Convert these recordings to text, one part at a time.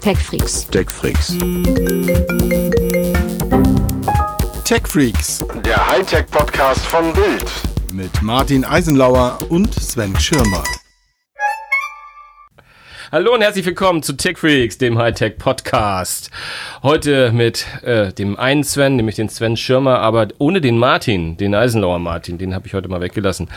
TechFreaks. TechFreaks. TechFreaks. Der Hightech-Podcast von Bild. Mit Martin Eisenlauer und Sven Schirmer. Hallo und herzlich willkommen zu TechFreaks, dem Hightech Podcast. Heute mit äh, dem einen Sven, nämlich den Sven Schirmer, aber ohne den Martin, den Eisenlauer Martin, den habe ich heute mal weggelassen.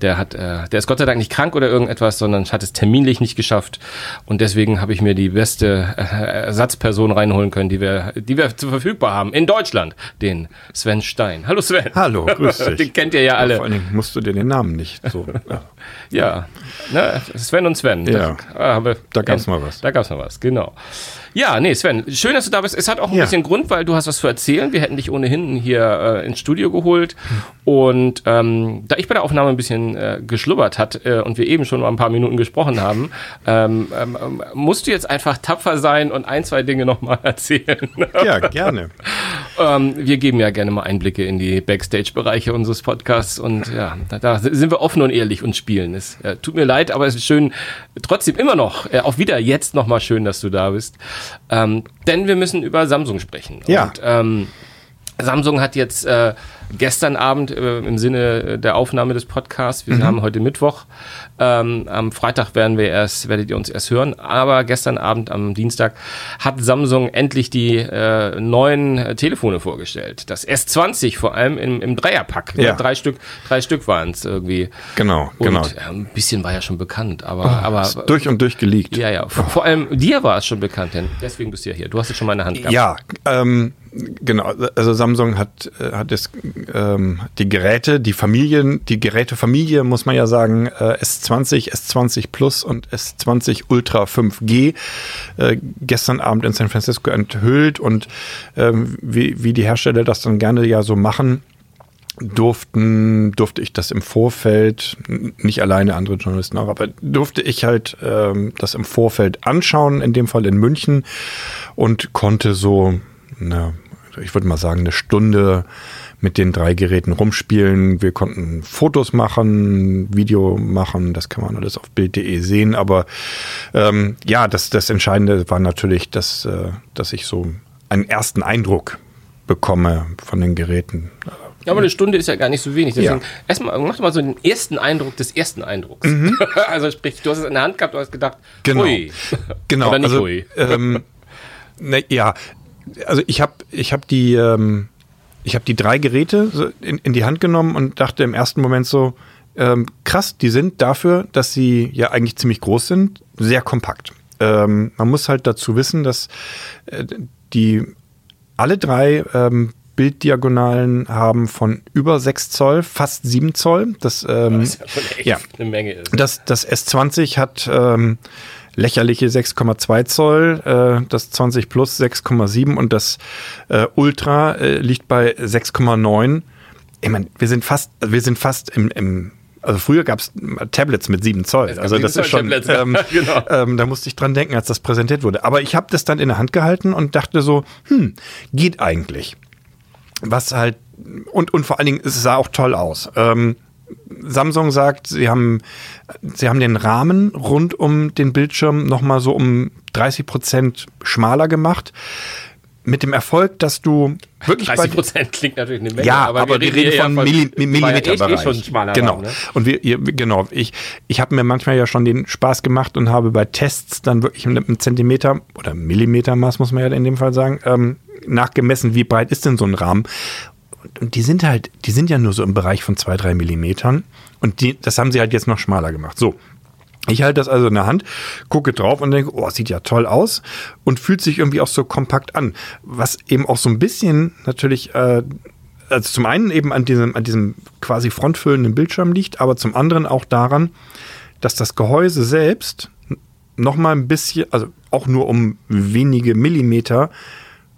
Der hat, äh, der ist Gott sei Dank nicht krank oder irgendetwas, sondern hat es terminlich nicht geschafft und deswegen habe ich mir die beste äh, Ersatzperson reinholen können, die wir, die wir zur verfügbar haben in Deutschland, den Sven Stein. Hallo Sven. Hallo, grüß dich. den kennt ihr ja alle. Vor allen Dingen musst du dir den Namen nicht so. Ja, ne, Sven und Sven. Ja. Da, haben wir, da gab's mal was. Da gab's mal was, genau. Ja, nee, Sven, schön, dass du da bist. Es hat auch ein Ja. bisschen Grund, weil du hast was zu erzählen. Wir hätten dich ohnehin hier äh, ins Studio geholt. Und ähm, da ich bei der Aufnahme ein bisschen äh, geschlubbert hat äh, und wir eben schon mal ein paar Minuten gesprochen haben, ähm, ähm, musst du jetzt einfach tapfer sein und ein, zwei Dinge nochmal erzählen. Ja, gerne. ähm, wir geben ja gerne mal Einblicke in die Backstage-Bereiche unseres Podcasts und ja, da, da sind wir offen und ehrlich und spielen. Es äh, tut mir leid, aber es ist schön, trotzdem immer noch, äh, auch wieder jetzt nochmal schön, dass du da bist. Ähm, denn wir müssen über Samsung sprechen. Ja. Und, ähm, Samsung hat jetzt äh, gestern Abend äh, im Sinne der Aufnahme des Podcasts, wir haben heute Mittwoch, ähm, am Freitag werden wir erst, werdet ihr uns erst hören, aber gestern Abend am Dienstag hat Samsung endlich die äh, neuen äh, Telefone vorgestellt. Das S20 vor allem im, im Dreierpack. Ja. Drei Stück, drei Stück waren es irgendwie. Genau, Und genau. äh, ein bisschen war ja schon bekannt, aber, aber Ist durch und durch geleakt. ja, ja. Vor, vor allem dir war es schon bekannt, denn deswegen bist du ja hier. Du hast es schon mal in der Hand gehabt. Ja, ähm, genau. Also Samsung hat, äh, hat es, ähm, die Geräte, die Familien, die Gerätefamilie, muss man ja sagen, äh, S20, S20 Plus und S20 Ultra 5G äh, gestern Abend in San Francisco enthüllt und ähm, wie, wie die Hersteller das dann gerne ja so machen, durften, durfte ich das im Vorfeld, nicht alleine, andere Journalisten auch, aber durfte ich halt ähm, das im Vorfeld anschauen, in dem Fall in München und konnte so, na, ich würde mal sagen, eine Stunde mit den drei Geräten rumspielen. Wir konnten Fotos machen, Video machen, das kann man alles auf Bild.de sehen. Aber ähm, ja, das, das Entscheidende war natürlich, dass, äh, dass ich so einen ersten Eindruck bekomme von den Geräten. Ja, aber eine Stunde ist ja gar nicht so wenig. Deswegen, Ja. erstmal, mach doch mal so den ersten Eindruck des ersten Eindrucks. also sprich, du hast es in der Hand gehabt, du hast gedacht, Mhm. Genau. ui. Genau. Oder nicht also, ui. Ähm, ne, ja, also ich habe ich hab die, ähm, ich habe die drei Geräte in, in die Hand genommen und dachte im ersten Moment so, ähm, krass, die sind dafür, dass sie ja eigentlich ziemlich groß sind, sehr kompakt. Ähm, man muss halt dazu wissen, dass äh, die alle drei ähm, Bilddiagonalen haben von über 6 Zoll, fast 7 Zoll. Das, ähm, ja schon echt ja. eine Menge ist. das, das S20 hat ähm, lächerliche 6,2 Zoll, äh, das 20 Plus 6,7 und das äh, Ultra äh, liegt bei 6,9. Ich meine, wir sind fast, wir sind fast im, im also früher gab es Tablets mit 7 Zoll. Also das 7 ist schon, ähm, genau. ähm, da musste ich dran denken, als das präsentiert wurde. Aber ich habe das dann in der Hand gehalten und dachte so, hm, geht eigentlich. Was halt, und, und vor allen Dingen, es sah auch toll aus. Ähm, Samsung sagt, sie haben, sie haben den Rahmen rund um den Bildschirm nochmal so um 30 Prozent schmaler gemacht. Mit dem Erfolg, dass du wirklich 30 Prozent klingt natürlich eine Menge. ja, aber, wir reden, von ja Milli ja Millimeterbereich. eh schon ein schmaler genau. Rahmen, ne? Und wir, genau, ich, ich habe mir manchmal ja schon den Spaß gemacht und habe bei Tests dann wirklich mit einem Zentimeter oder Millimetermaß, muss man ja in dem Fall sagen, ähm, nachgemessen, wie breit ist denn so ein Rahmen. Und, die sind halt, die sind ja nur so im Bereich von zwei, drei Millimetern. Und die, das haben sie halt jetzt noch schmaler gemacht. So. Ich halte das also in der Hand, gucke drauf und denke, oh, sieht ja toll aus und fühlt sich irgendwie auch so kompakt an. Was eben auch so ein bisschen natürlich, äh, also zum einen eben an diesem, an diesem quasi frontfüllenden Bildschirm liegt, aber zum anderen auch daran, dass das Gehäuse selbst noch mal ein bisschen, also auch nur um wenige Millimeter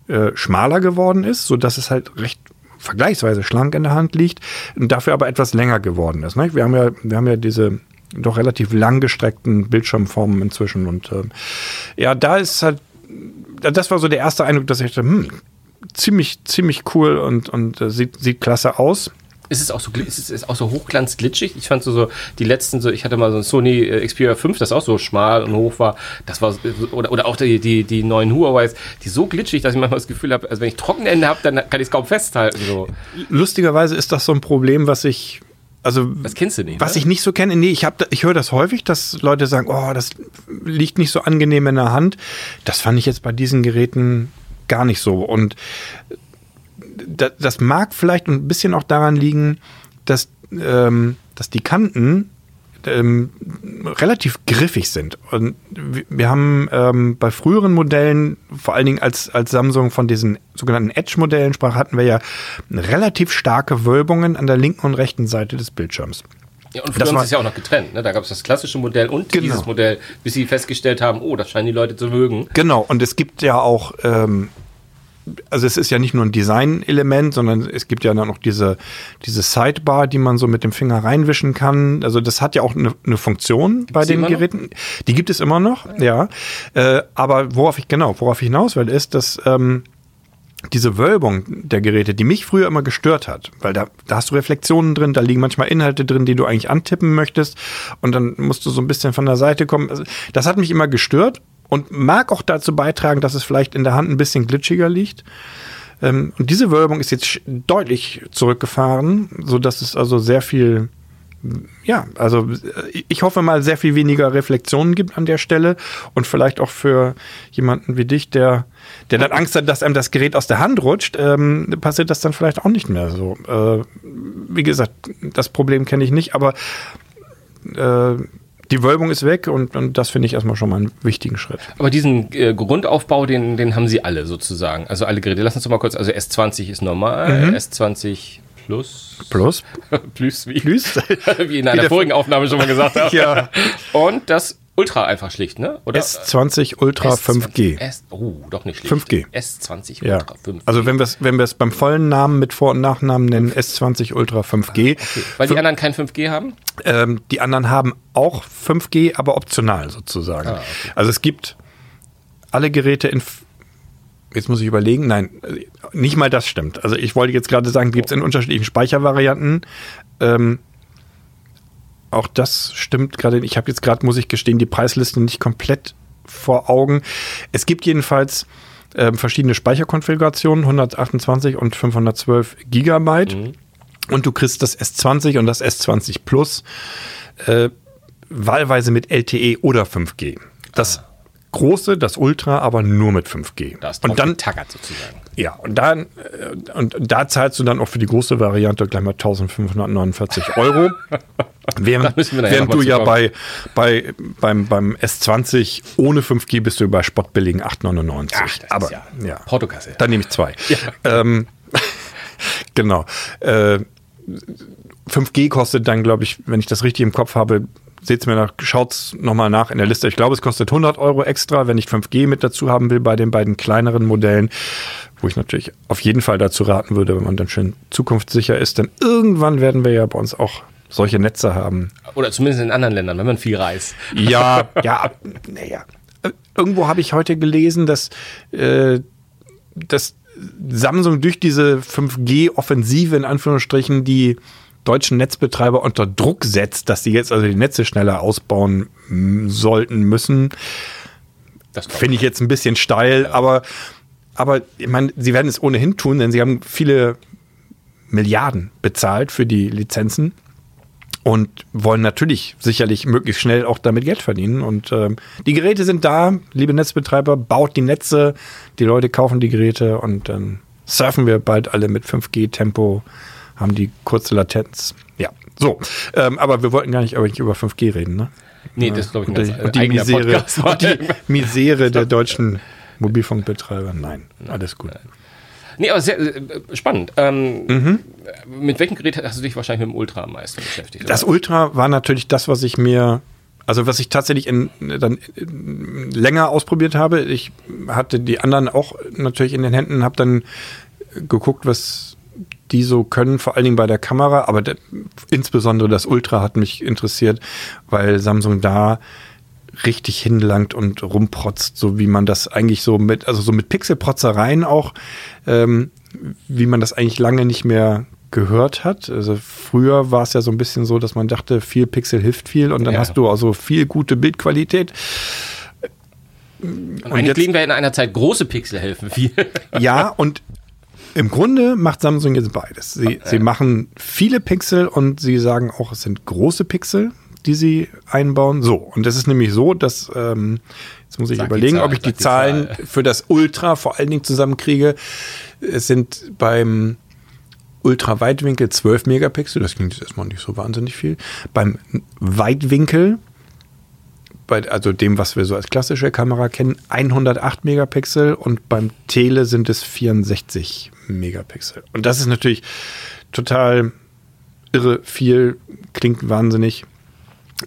äh, schmaler geworden ist, so dass es halt recht vergleichsweise schlank in der Hand liegt, dafür aber etwas länger geworden ist. Wir haben ja, wir haben ja diese doch relativ langgestreckten Bildschirmformen inzwischen und ähm, ja, da ist halt, das war so der erste Eindruck, dass ich dachte, hm, ziemlich, ziemlich cool und, und äh, sieht, sieht klasse aus. Ist es auch so, ist es ist auch so hochglanzglitschig? Ich fand so, so die letzten, so, ich hatte mal so ein Sony äh, Xperia 5, das auch so schmal und hoch war. Das war, oder, oder auch die, die, die neuen Huawei, die so glitschig, dass ich manchmal das Gefühl habe, also wenn ich Trockenende habe, dann kann ich es kaum festhalten. So. Lustigerweise ist das so ein Problem, was ich, also Das kennst du nicht. was ne? ich nicht so kenne. Nee, ich habe, ich höre das häufig, dass Leute sagen, oh, das liegt nicht so angenehm in der Hand. Das fand ich jetzt bei diesen Geräten gar nicht so. Und das mag vielleicht ein bisschen auch daran liegen, dass, ähm, dass die Kanten ähm, relativ griffig sind. Und wir- haben ähm, bei früheren Modellen, vor allen Dingen als, als Samsung von diesen sogenannten Edge-Modellen sprach, hatten wir ja relativ starke Wölbungen an der linken und rechten Seite des Bildschirms. Ja, und früher Das haben sie es ja auch noch getrennt. Ne? Da gab es das klassische Modell und Genau. dieses Modell, bis sie festgestellt haben, oh, das scheinen die Leute zu mögen. Genau, und es gibt ja auch, ähm, also es ist ja nicht nur ein Design-Element, sondern es gibt ja dann noch diese, diese Sidebar, die man so mit dem Finger reinwischen kann. Also das hat ja auch eine, eine Funktion bei die den immer noch? Geräten. Die gibt es immer noch, ja. Äh, aber worauf ich, genau, worauf ich hinaus will, ist, dass ähm, diese Wölbung der Geräte, die mich früher immer gestört hat, weil da, da hast du Reflexionen drin, da liegen manchmal Inhalte drin, die du eigentlich antippen möchtest und dann musst du so ein bisschen von der Seite kommen. Also, das hat mich immer gestört und mag auch dazu beitragen, dass es vielleicht in der Hand ein bisschen glitschiger liegt. Ähm, und diese Wölbung ist jetzt deutlich zurückgefahren, so dass es also sehr viel ja, also äh, ich hoffe mal, sehr viel weniger Reflexionen gibt an der Stelle und vielleicht auch für jemanden wie dich, der, der dann Angst hat, dass einem das Gerät aus der Hand rutscht, ähm, passiert das dann vielleicht auch nicht mehr so. Äh, wie gesagt, das Problem kenne ich nicht, aber äh, die Wölbung ist weg und, und das finde ich erstmal schon mal einen wichtigen Schritt. Aber diesen äh, Grundaufbau, den, den haben sie alle sozusagen. Also alle Geräte. Lass uns doch mal kurz, also S20 ist normal, S20 Plus. Plus, Plus wie? Plus. wie in einer vorigen Aufnahme schon mal gesagt habe. Ja. Und das Ultra einfach schlicht, ne? Oder? S20 Ultra S20 5G. S, oh, doch nicht schlicht. 5G. S20 Ja. Ultra 5G. Also wenn wir es wenn beim vollen Namen mit Vor- und Nachnamen nennen, S20 Ultra 5G. Weil die anderen kein 5G haben? Ähm, die anderen haben auch 5G, aber optional sozusagen. Ah, okay. Also es gibt alle Geräte in. f- Jetzt muss ich überlegen. Nein, nicht mal das stimmt. Also ich wollte jetzt gerade sagen, gibt es in unterschiedlichen Speichervarianten. Ähm, auch das stimmt gerade. Ich habe jetzt gerade, muss ich gestehen, die Preisliste nicht komplett vor Augen. Es gibt jedenfalls ähm, verschiedene Speicherkonfigurationen, 128 und 512 Gigabyte. Und du kriegst das S20 und das S20 Plus äh, wahlweise mit LTE oder 5G. Das große, das Ultra, aber nur mit 5G. Da ist und dann, tackert sozusagen. ja, und dann, äh, und da zahlst du dann auch für die große Variante gleich mal 1549 Euro. Während, während du ja bei, bei, beim, beim S20 ohne 5G bist du bei spottbilligen 8,99. Ach, das ist Aber ja ja, Portokasse. dann nehme ich zwei. Ähm, genau. Äh, 5G kostet dann, glaube ich, wenn ich das richtig im Kopf habe, seht's mir nach, schaut's nochmal nach in der Liste. Ich glaube, es kostet 100 Euro extra, wenn ich 5G mit dazu haben will bei den beiden kleineren Modellen, wo ich natürlich auf jeden Fall dazu raten würde, wenn man dann schön zukunftssicher ist, denn irgendwann werden wir ja bei uns auch solche Netze haben. Oder zumindest in anderen Ländern, wenn man viel reist. Ja, ja, naja. Irgendwo habe ich heute gelesen, dass, äh, dass Samsung durch diese 5G-Offensive in Anführungsstrichen die deutschen Netzbetreiber unter Druck setzt, dass sie jetzt also die Netze schneller ausbauen mm, sollten müssen. Das Finde ich jetzt ein bisschen steil, aber, aber ich meine, sie werden es ohnehin tun, denn sie haben viele Milliarden bezahlt für die Lizenzen und wollen natürlich sicherlich möglichst schnell auch damit Geld verdienen. Und ähm, die Geräte sind da, liebe Netzbetreiber, baut die Netze, die Leute kaufen die Geräte und dann surfen wir bald alle mit 5G-Tempo, haben die kurze Latenz. Ja, so. Ähm, aber wir wollten gar nicht nicht über 5G reden, ne? Nee, das ist, glaube ich, ein Und die, und die Misere, und die Misere der deutschen Mobilfunkbetreiber. Nein, alles gut. Nee, aber sehr äh, spannend. Ähm, Mhm. Mit welchem Gerät hast du dich wahrscheinlich mit dem Ultra am meisten beschäftigt? Das oder? Ultra war natürlich das, was ich mir, also was ich tatsächlich in, dann in, länger ausprobiert habe. Ich hatte die anderen auch natürlich in den Händen, habe dann geguckt, was die so können, vor allen Dingen bei der Kamera, aber der, insbesondere das Ultra hat mich interessiert, weil Samsung da richtig hinlangt und rumprotzt, so wie man das eigentlich so mit, also so mit Pixelprotzereien auch, ähm, wie man das eigentlich lange nicht mehr gehört hat. Also früher war es ja so ein bisschen so, dass man dachte, viel Pixel hilft viel und dann Ja. hast du also viel gute Bildqualität. Und eigentlich jetzt- leben wir in einer Zeit, große Pixel helfen viel. Ja, und im Grunde macht Samsung jetzt beides. Sie, sie machen viele Pixel und sie sagen auch, es sind große Pixel, die sie einbauen. So, und es ist nämlich so, dass, ähm, jetzt muss ich Sag überlegen, Zahl, ob ich die Zahlen Zahl. für das Ultra vor allen Dingen zusammenkriege. Es sind beim Ultraweitwinkel 12 Megapixel, das klingt jetzt erstmal nicht so wahnsinnig viel. Beim Weitwinkel bei, also dem, was wir so als klassische Kamera kennen, 108 Megapixel und beim Tele sind es 64 Megapixel. Und das ist natürlich total irre viel, klingt wahnsinnig.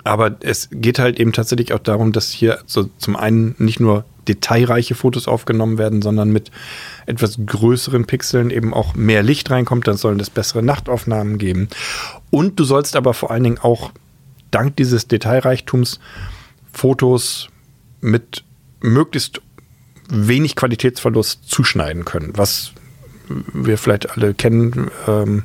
Aber es geht halt eben tatsächlich auch darum, dass hier so zum einen nicht nur detailreiche Fotos aufgenommen werden, sondern mit etwas größeren Pixeln eben auch mehr Licht reinkommt. Dann sollen es bessere Nachtaufnahmen geben. Und du sollst aber vor allen Dingen auch dank dieses Detailreichtums Fotos mit möglichst wenig Qualitätsverlust zuschneiden können, was wir vielleicht alle kennen. Ähm,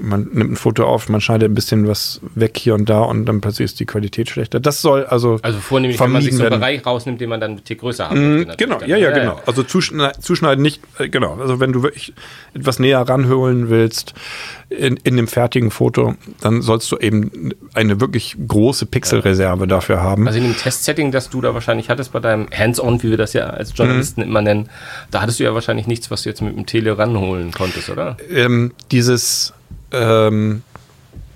man nimmt ein Foto auf, man schneidet ein bisschen was weg hier und da und dann plötzlich ist die Qualität schlechter. Das soll also, Also vornehmlich, wenn man sich so einen. Bereich rausnimmt, den man dann ein Tick größer haben möchte. Genau, natürlich ja, ja, genau. Also zuschneiden, zuschneiden nicht, äh, genau. Also wenn du wirklich etwas näher ranholen willst in, in dem fertigen Foto, dann sollst du eben eine wirklich große Pixelreserve dafür haben. Also in dem Testsetting, das du da wahrscheinlich hattest bei deinem Hands-on, wie wir das ja als Journalisten Mhm. immer nennen, da hattest du ja wahrscheinlich nichts, was du jetzt mit dem Tele ranholen konntest, oder? ähm, dieses, ähm,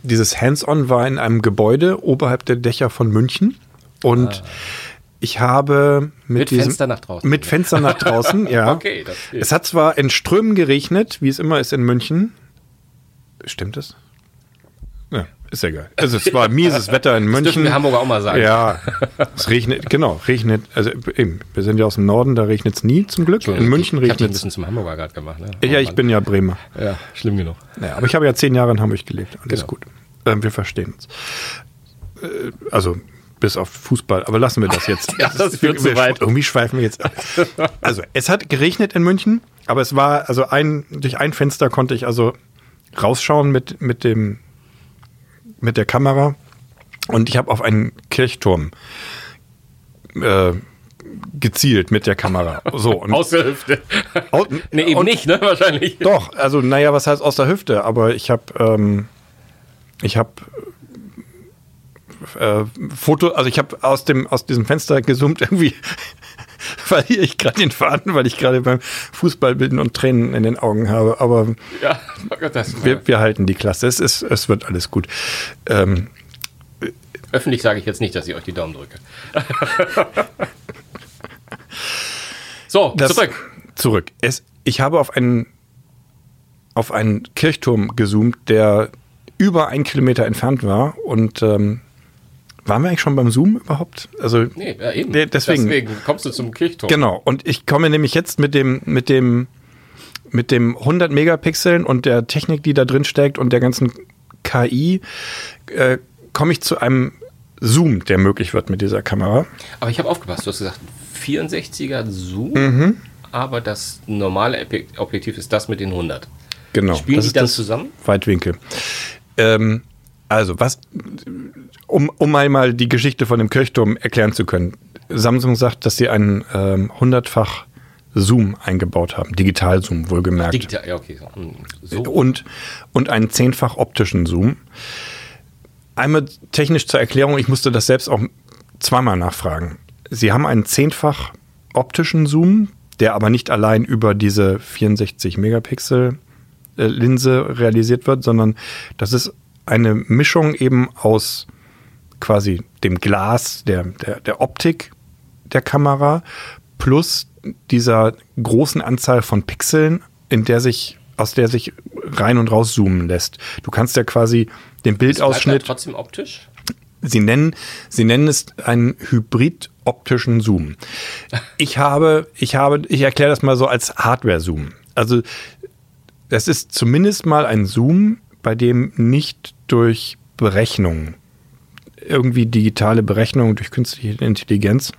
dieses Hands-on war in einem Gebäude oberhalb der Dächer von München und ich habe mit, Ah. Mit diesem, Fenster nach draußen. Mit Fenster nach draußen, ja. Okay, das geht. Es hat zwar in Strömen geregnet, wie es immer ist in München. Stimmt es? Ja, ist egal. Also es war mieses Wetter in Das dürfen München. wir Hamburger auch mal sagen. Ja, es regnet, genau, regnet, also eben, wir sind ja aus dem Norden, da regnet es nie zum Glück. In München ich hab dich ein regnet es. bisschen zum Hamburger gerade gemacht. Ne? Ja, ich bin ja Bremer. Ja, schlimm genug. Ja, aber ich habe ja zehn Jahre in Hamburg gelebt. Alles Genau. gut. Ähm, wir verstehen uns. Äh, also bis auf Fußball. Aber lassen wir das jetzt. Ja, das führt wir, zu weit. Irgendwie schweifen wir jetzt ab. Also es hat geregnet in München, aber es war also ein durch ein Fenster konnte ich also rausschauen mit mit dem mit der Kamera und ich habe auf einen Kirchturm äh, gezielt mit der Kamera. So und Aus der Hüfte. Au- nee, eben nicht, ne? Wahrscheinlich. doch, also naja, was heißt aus der Hüfte? Aber ich habe, ähm, ich habe äh, Foto, also ich habe aus dem aus diesem Fenster gezoomt irgendwie verliere ich gerade den Faden, weil ich gerade beim Fußballbilden und Tränen in den Augen habe. Aber Ja, oh Gott, wir, wir halten die Klasse. Es ist, es wird alles gut. Ähm, Öffentlich sage ich jetzt nicht, dass ich euch die Daumen drücke. so, das, zurück. Zurück. Es, ich habe auf einen auf einen Kirchturm gezoomt, der über einen Kilometer entfernt war und ähm, waren wir eigentlich schon beim Zoom überhaupt? Also Nee, ja, eben. Der- deswegen. kommst du zum Kirchturm. Genau. Und ich komme nämlich jetzt mit dem, mit dem, mit dem 100 Megapixeln und der Technik, die da drin steckt und der ganzen KI, äh, komme ich zu einem Zoom, der möglich wird mit dieser Kamera. Aber ich habe aufgepasst, du hast gesagt 64er Zoom, Mhm. aber das normale Objektiv ist das mit den 100. Genau. Spielen das die dann das zusammen? Weitwinkel. Ähm, also, was, um, um einmal die Geschichte von dem Kirchturm erklären zu können. Samsung sagt, dass sie einen ähm, hundertfach Zoom eingebaut haben, Digital-Zoom wohlgemerkt. Digital, ja, okay. So. So. und, und einen zehnfach optischen Zoom. Einmal technisch zur Erklärung, ich musste das selbst auch zweimal nachfragen. Sie haben einen zehnfach optischen Zoom, der aber nicht allein über diese 64 Megapixel äh, Linse realisiert wird, sondern das ist eine Mischung eben aus quasi dem Glas, der, der, der Optik der Kamera plus dieser großen Anzahl von Pixeln, in der sich, aus der sich rein und raus zoomen lässt. Du kannst ja quasi den Bildausschnitt, trotzdem optisch? sie nennen, sie nennen es einen hybrid-optischen Zoom. Ich habe, ich habe, ich erkläre das mal so als Hardware-Zoom. Also, das ist zumindest mal ein Zoom, bei dem nicht durch Berechnungen, irgendwie digitale Berechnungen durch künstliche Intelligenz,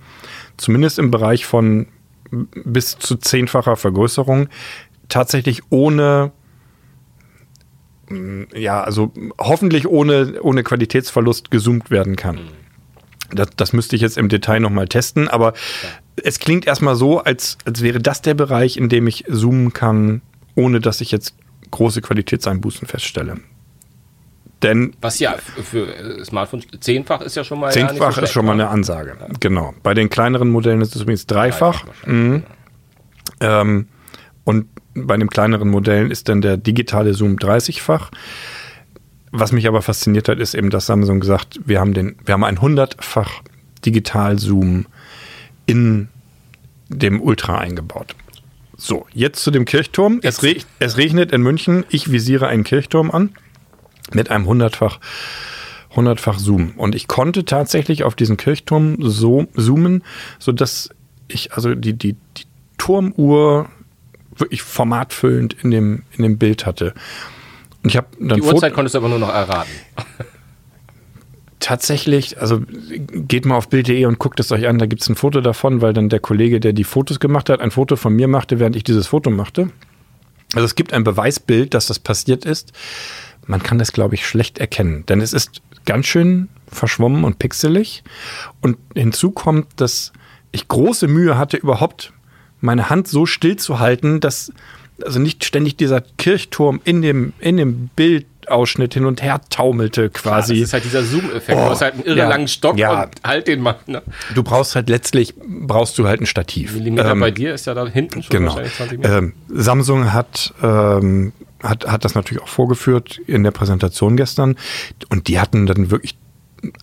zumindest im Bereich von bis zu zehnfacher Vergrößerung, tatsächlich ohne ja, also hoffentlich ohne, ohne Qualitätsverlust gezoomt werden kann. Das, das müsste ich jetzt im Detail nochmal testen, aber ja. es klingt erstmal so, als, als wäre das der Bereich, in dem ich zoomen kann, ohne dass ich jetzt große Qualitätseinbußen feststelle. Denn Was ja für äh, Smartphones zehnfach ist ja schon mal. Zehnfach ja so ist schon mal eine Ansage. Ja. Genau. Bei den kleineren Modellen ist es übrigens dreifach. dreifach mhm. ähm, und bei den kleineren Modellen ist dann der digitale Zoom 30-fach. Was mich aber fasziniert hat, ist eben, dass Samsung gesagt, wir haben den, wir haben ein 100-fach Digital-Zoom in dem Ultra eingebaut. So, jetzt zu dem Kirchturm. Es, reg es regnet in München. Ich visiere einen Kirchturm an mit einem 100-fach 100-fach Zoom. Und ich konnte tatsächlich auf diesen Kirchturm so zoomen, sodass ich also die, die, die Turmuhr wirklich formatfüllend in dem, in dem Bild hatte. Und ich habe dann Die Uhrzeit konntest du aber nur noch erraten. Tatsächlich, also geht mal auf Bild.de und guckt es euch an, da gibt es ein Foto davon, weil dann der Kollege, der die Fotos gemacht hat, ein Foto von mir machte, während ich dieses Foto machte. Also es gibt ein Beweisbild, dass das passiert ist. Man kann das, glaube ich, schlecht erkennen, denn es ist ganz schön verschwommen und pixelig. Und hinzu kommt, dass ich große Mühe hatte, überhaupt meine Hand so still zu halten, dass also nicht ständig dieser Kirchturm in dem, in dem Bildausschnitt hin und her taumelte quasi. Klar, das ist halt dieser Zoom-Effekt. Oh, du hast halt einen irre ja, langen Stock ja. und halt den mal. Ne? Du brauchst halt letztlich, brauchst du halt ein Stativ. Millimeter ähm, bei dir ist ja da hinten schon genau. wahrscheinlich 20 Meter. Ähm, Samsung hat, ähm, hat, hat das natürlich auch vorgeführt in der Präsentation gestern. Und die hatten dann wirklich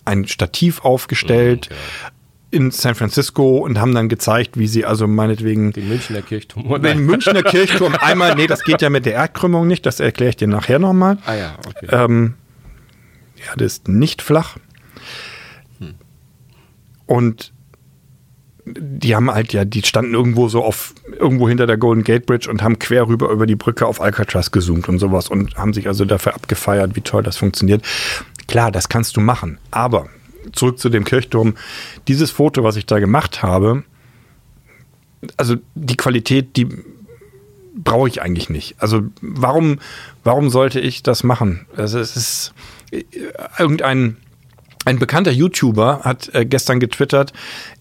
ein Stativ aufgestellt, mhm, ja. in San Francisco und haben dann gezeigt, wie sie also meinetwegen den Münchner Kirchturm den Münchner Kirchturm. Einmal nee das geht ja mit der Erdkrümmung nicht das erkläre ich dir nachher nochmal ah ja okay. Ähm, ja das ist nicht flach. Hm. und die haben halt ja die standen irgendwo so auf irgendwo hinter der Golden Gate Bridge und haben quer rüber über die Brücke auf Alcatraz gezoomt und sowas und haben sich also dafür abgefeiert wie toll das funktioniert klar das kannst du machen aber zurück zu dem Kirchturm. Dieses Foto, was ich da gemacht habe, also die Qualität, die brauche ich eigentlich nicht. Also warum, warum sollte ich das machen? Also es ist äh, irgendein ein bekannter YouTuber hat äh, gestern getwittert,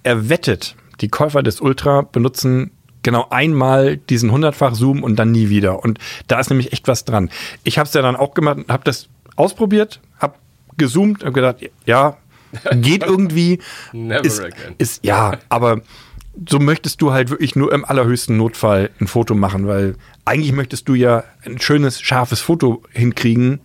er wettet, die Käufer des Ultra benutzen genau einmal diesen hundertfach Zoom und dann nie wieder. Und da ist nämlich echt was dran. Ich habe es ja dann auch gemacht, habe das ausprobiert, habe gezoomt und gedacht, ja, geht irgendwie. Never ist, again. Ist, ja, aber so möchtest du halt wirklich nur im allerhöchsten Notfall ein Foto machen, weil eigentlich möchtest du ja ein schönes, scharfes Foto hinkriegen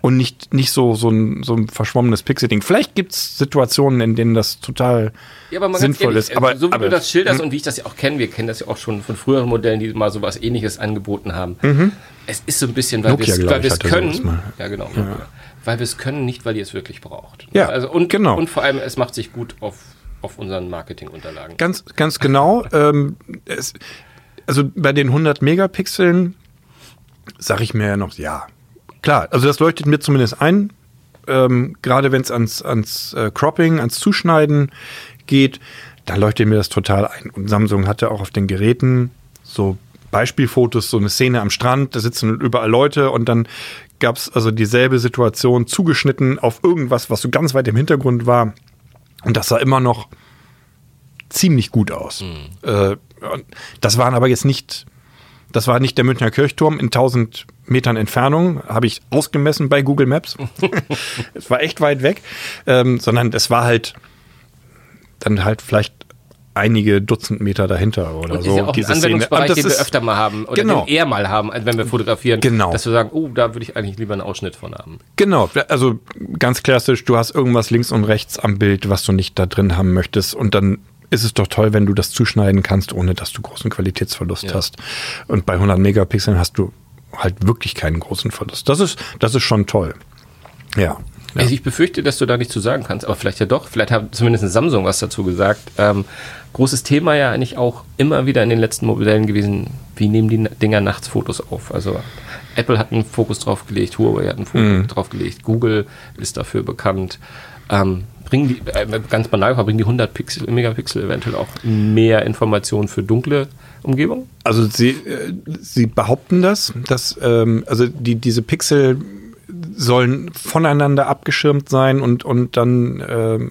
und nicht, nicht so, so, ein, so ein verschwommenes Pixel-Ding. Vielleicht gibt es Situationen, in denen das total ja, sinnvoll ehrlich, ist. Aber, so wie aber, du das schilderst mh. und wie ich das ja auch kenne, wir kennen das ja auch schon von früheren Modellen, die mal so was ähnliches angeboten haben. Mhm. Es ist so ein bisschen, weil wir es können. Ja, genau. Ja weil wir es können, nicht weil ihr es wirklich braucht. Ja, also und, genau. Und vor allem, es macht sich gut auf, auf unseren Marketingunterlagen. Ganz, ganz genau. ähm, es, also bei den 100 Megapixeln sage ich mir ja noch, ja, klar, also das leuchtet mir zumindest ein, ähm, gerade wenn es ans, ans äh, Cropping, ans Zuschneiden geht, da leuchtet mir das total ein. Und Samsung hatte auch auf den Geräten so Beispielfotos, so eine Szene am Strand, da sitzen überall Leute und dann gab es also dieselbe Situation zugeschnitten auf irgendwas, was so ganz weit im Hintergrund war. Und das sah immer noch ziemlich gut aus. Mhm. Äh, das waren aber jetzt nicht, das war nicht der Münchner Kirchturm in 1000 Metern Entfernung, habe ich ausgemessen bei Google Maps. es war echt weit weg, ähm, sondern es war halt dann halt vielleicht einige Dutzend Meter dahinter oder und so. Ist ja auch ein Anwendungsbereich, den wir öfter mal haben oder genau. den eher mal haben, wenn wir fotografieren. Genau. Dass wir sagen, oh, da würde ich eigentlich lieber einen Ausschnitt von haben. Genau, also ganz klassisch, du hast irgendwas links und rechts am Bild, was du nicht da drin haben möchtest und dann ist es doch toll, wenn du das zuschneiden kannst, ohne dass du großen Qualitätsverlust ja. hast. Und bei 100 Megapixeln hast du halt wirklich keinen großen Verlust. Das ist, das ist schon toll. Ja. Ja. Also ich befürchte, dass du da nichts zu sagen kannst, aber vielleicht ja doch. Vielleicht hat zumindest Samsung was dazu gesagt. Ähm, großes Thema ja eigentlich auch immer wieder in den letzten Modellen gewesen, wie nehmen die Dinger nachts Fotos auf? Also Apple hat einen Fokus drauf gelegt, Huawei hat einen Fokus mhm. drauf gelegt, Google ist dafür bekannt. Ähm, bringen die, äh, ganz banal, bringen die 100 Pixel, Megapixel eventuell auch mehr Informationen für dunkle Umgebungen? Also sie, äh, sie behaupten das, dass ähm, also die, diese Pixel sollen voneinander abgeschirmt sein und, und dann ähm,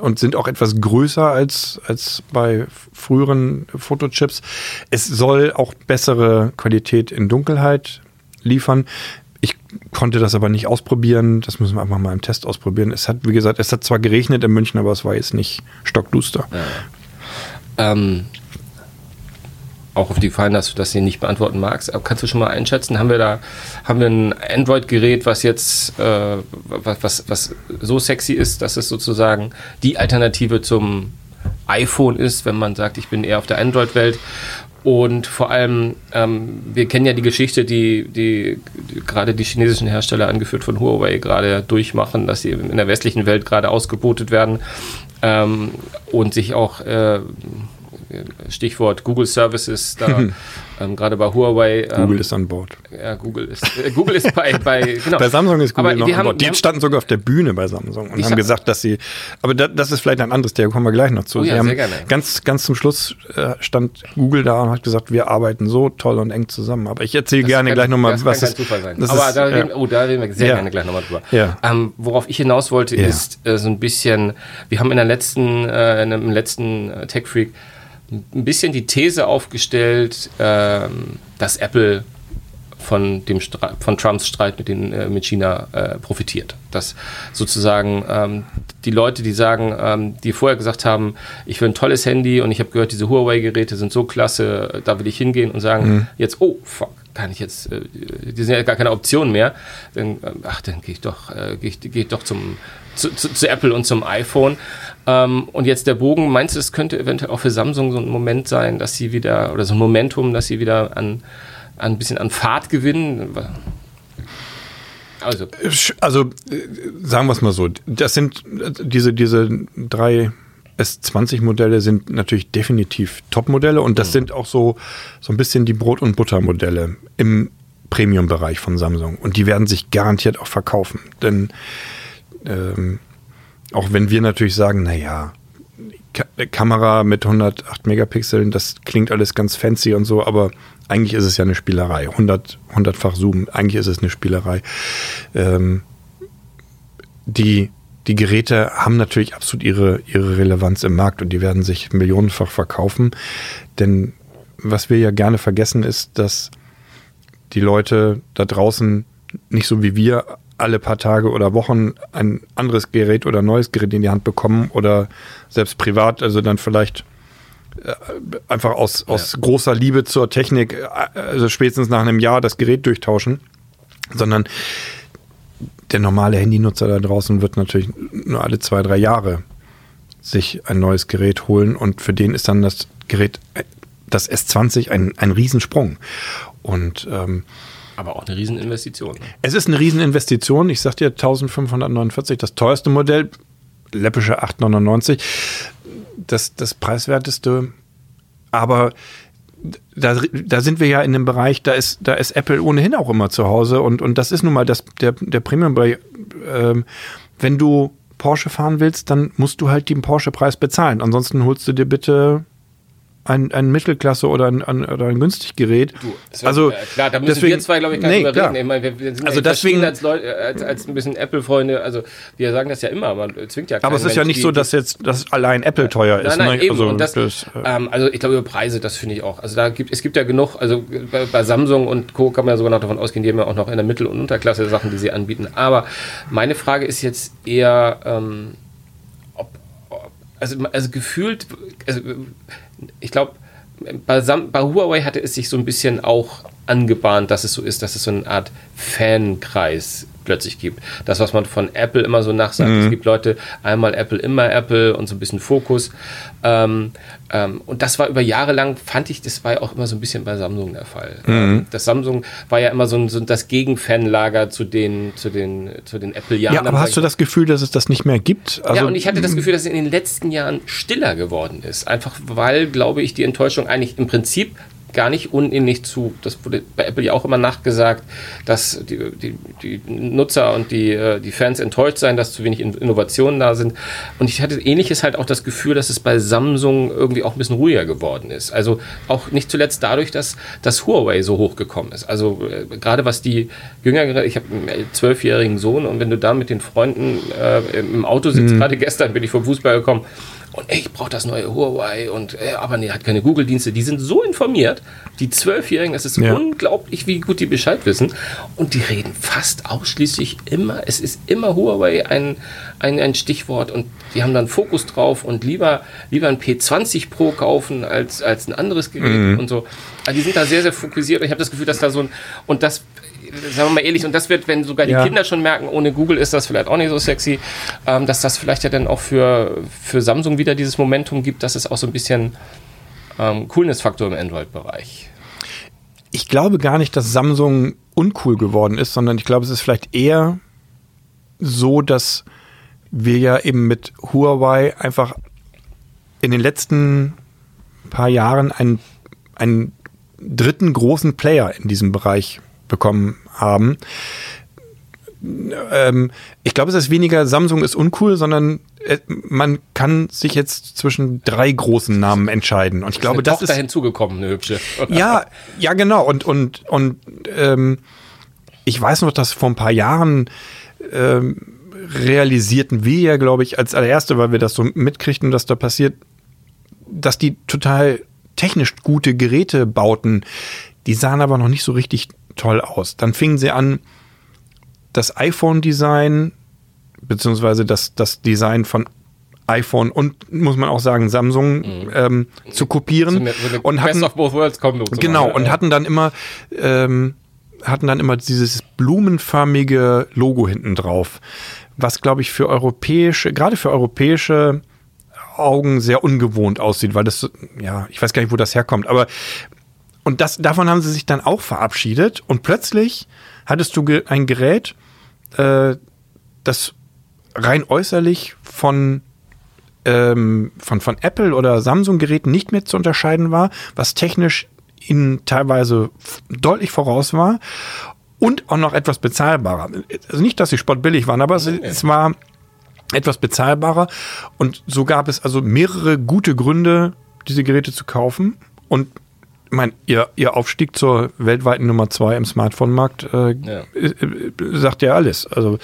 und sind auch etwas größer als, als bei früheren Fotochips. Es soll auch bessere Qualität in Dunkelheit liefern. Ich konnte das aber nicht ausprobieren. Das müssen wir einfach mal im Test ausprobieren. Es hat, wie gesagt, es hat zwar geregnet in München, aber es war jetzt nicht stockduster. Ja. Ähm, auch auf die Fallen, dass du das hier nicht beantworten magst. Aber kannst du schon mal einschätzen, haben wir da, haben wir ein Android-Gerät, was jetzt, äh, was, was, was so sexy ist, dass es sozusagen die Alternative zum iPhone ist, wenn man sagt, ich bin eher auf der Android-Welt. Und vor allem, ähm, wir kennen ja die Geschichte, die, die, die, gerade die chinesischen Hersteller, angeführt von Huawei, gerade durchmachen, dass sie in der westlichen Welt gerade ausgebotet werden ähm, und sich auch äh, Stichwort Google Services, da ähm, gerade bei Huawei. Ähm, Google ist an Bord. Ja, Google ist, äh, Google ist bei, bei, genau. bei Samsung ist Google aber noch an Bord. Die standen sogar auf der Bühne bei Samsung und haben gesagt, dass sie, aber da, das ist vielleicht ein anderes Thema, kommen wir gleich noch zu. Oh, ja, sehr gerne. Ganz, ganz zum Schluss äh, stand Google da und hat gesagt, wir arbeiten so toll und eng zusammen. Aber ich erzähle gerne kann, gleich nochmal, was kann ist. Zufall sein. aber ist, da, reden, oh, da reden wir sehr ja. gerne gleich nochmal drüber. Ja. Ähm, worauf ich hinaus wollte, ist äh, so ein bisschen, wir haben in der letzten, äh, in dem letzten äh, Tech Freak ein bisschen die These aufgestellt, ähm, dass Apple von, dem von Trumps Streit mit, den, äh, mit China äh, profitiert. Dass sozusagen ähm, die Leute, die sagen, ähm, die vorher gesagt haben, ich will ein tolles Handy und ich habe gehört, diese Huawei-Geräte sind so klasse, da will ich hingehen und sagen, mhm. jetzt, oh, fuck, kann ich jetzt, äh, die sind ja gar keine Option mehr, dann, äh, ach, dann gehe ich doch, äh, gehe ich, geh ich doch zum, zu, zu, zu, Apple und zum iPhone. Ähm, und jetzt der Bogen, meinst du, es könnte eventuell auch für Samsung so ein Moment sein, dass sie wieder, oder so ein Momentum, dass sie wieder an, an ein bisschen an Fahrt gewinnen? Also, also sagen wir es mal so, das sind diese, diese drei S20-Modelle sind natürlich definitiv Top-Modelle und das mhm. sind auch so, so ein bisschen die Brot- und Butter-Modelle im Premium-Bereich von Samsung. Und die werden sich garantiert auch verkaufen. Denn ähm, auch wenn wir natürlich sagen, naja, Ka Kamera mit 108 Megapixeln, das klingt alles ganz fancy und so, aber eigentlich ist es ja eine Spielerei. 100, 100-fach Zoom, eigentlich ist es eine Spielerei. Ähm, die, die Geräte haben natürlich absolut ihre, ihre Relevanz im Markt und die werden sich millionenfach verkaufen. Denn was wir ja gerne vergessen ist, dass die Leute da draußen nicht so wie wir alle paar Tage oder Wochen ein anderes Gerät oder neues Gerät in die Hand bekommen oder selbst privat, also dann vielleicht einfach aus, aus ja. großer Liebe zur Technik, äh, also spätestens nach einem Jahr das Gerät durchtauschen, sondern der normale Handynutzer da draußen wird natürlich nur alle zwei, drei Jahre sich ein neues Gerät holen und für den ist dann das Gerät, das S20, ein, ein Riesensprung. Und ähm, aber auch eine Rieseninvestition. Ne? Es ist eine Rieseninvestition. Ich sag dir 1549, das teuerste Modell, läppische 899, das, das preiswerteste. Aber da, da sind wir ja in dem Bereich, da ist, da ist Apple ohnehin auch immer zu Hause und, und das ist nun mal das, der, der Premium-Bereich. Ähm, wenn du Porsche fahren willst, dann musst du halt den Porsche-Preis bezahlen. Ansonsten holst du dir bitte ein, ein Mittelklasse oder ein, ein, oder ein günstig Gerät. Du, also ja, klar, da müssen deswegen, wir zwei, glaube ich, gar nee, nicht reden. Ich meine, wir, wir sind also deswegen als, Leute, als, als ein bisschen Apple-Freunde. Also wir sagen das ja immer, man zwingt ja. Aber es ist Mensch, ja nicht so, dass jetzt das allein Apple teuer ist. Nein, nein, ne? eben. Also, das, das, äh, ähm, also ich glaube über Preise, das finde ich auch. Also da gibt es gibt ja genug. Also bei, bei, Samsung und Co kann man ja sogar noch davon ausgehen, die haben ja auch noch in der Mittel- und Unterklasse Sachen, die sie anbieten. Aber meine Frage ist jetzt eher ähm, ob, ob also, also gefühlt, also ich glaube, bei, bei, Huawei hatte es sich so ein bisschen auch angebahnt, dass es so ist, dass es so eine Art Fankreis plötzlich gibt. Das, was man von Apple immer so nachsagt. Mhm. Es gibt Leute, einmal Apple, immer Apple und so ein bisschen Fokus. Ähm, ähm, und das war über Jahre lang, fand ich, das war ja auch immer so ein bisschen bei Samsung der Fall. Mhm. Ähm, das Samsung war ja immer so, ein, so das Gegenfanlager zu den, zu den, zu den Apple-Jahren. Ja, aber hast du das Gefühl, dass es das nicht mehr gibt? Also, ja, und ich hatte das Gefühl, dass es in den letzten Jahren stiller geworden ist. Einfach weil, glaube ich, die Enttäuschung eigentlich im Prinzip gar nicht unähnlich zu, das wurde bei Apple ja auch immer nachgesagt, dass die, die, die Nutzer und die, äh, die Fans enttäuscht seien, dass zu wenig Innovationen da sind. Und ich hatte ähnliches halt auch das Gefühl, dass es bei Samsung irgendwie auch ein bisschen ruhiger geworden ist. Also auch nicht zuletzt dadurch, dass das Huawei so hochgekommen ist. Also äh, gerade was die jüngere, ich habe einen zwölfjährigen Sohn und wenn du da mit den Freunden äh, im Auto sitzt, mhm. gerade gestern bin ich vom Fußball gekommen, und ey, ich brauche das neue Huawei und äh, aber nee, hat keine Google-Dienste. Die sind so informiert, die Zwölfjährigen, es ist ja. unglaublich, wie gut die Bescheid wissen. Und die reden fast ausschließlich immer, es ist immer Huawei ein, ein, ein Stichwort und die haben dann Fokus drauf und lieber, lieber ein P20 Pro kaufen als, als ein anderes Gerät mhm. und so. Also die sind da sehr, sehr fokussiert. Ich habe das Gefühl, dass da so ein, und das sagen wir mal ehrlich, und das wird, wenn sogar die ja. Kinder schon merken, ohne Google ist das vielleicht auch nicht so sexy, ähm, dass das vielleicht ja dann auch für, für Samsung wieder dieses Momentum gibt, dass es auch so ein bisschen ähm, Coolness-Faktor im Android-Bereich. Ich glaube gar nicht, dass Samsung uncool geworden ist, sondern ich glaube, es ist vielleicht eher so, dass wir ja eben mit Huawei einfach in den letzten paar Jahren einen, einen dritten großen Player in diesem Bereich bekommen haben. Ähm, ich glaube, es ist weniger Samsung ist uncool, sondern äh, man kann sich jetzt zwischen drei großen Namen entscheiden. Und ich glaube, das ist hinzugekommen, eine hübsche. Ja, ja, genau. Und und und ähm, ich weiß noch, dass vor ein paar Jahren ähm, realisierten wir ja, glaube ich, als allererste, weil wir das so mitkriegten, dass da passiert, dass die total technisch gute Geräte bauten. Die sahen aber noch nicht so richtig toll aus. Dann fingen sie an, das iPhone-Design, beziehungsweise das, das Design von iPhone und muss man auch sagen Samsung mhm. ähm, zu kopieren so eine, so eine und hatten of both worlds Combo genau und hatten dann immer ähm, hatten dann immer dieses blumenförmige Logo hinten drauf, was glaube ich für europäische gerade für europäische Augen sehr ungewohnt aussieht, weil das ja ich weiß gar nicht wo das herkommt, aber und das, davon haben sie sich dann auch verabschiedet. Und plötzlich hattest du ein Gerät, äh, das rein äußerlich von, ähm, von, von Apple oder Samsung-Geräten nicht mehr zu unterscheiden war, was technisch ihnen teilweise deutlich voraus war und auch noch etwas bezahlbarer. Also nicht, dass sie spottbillig waren, aber es, es war etwas bezahlbarer. Und so gab es also mehrere gute Gründe, diese Geräte zu kaufen. Und meine, ihr, ihr Aufstieg zur weltweiten Nummer zwei im Smartphone-Markt äh, ja. Äh, sagt ja alles. Also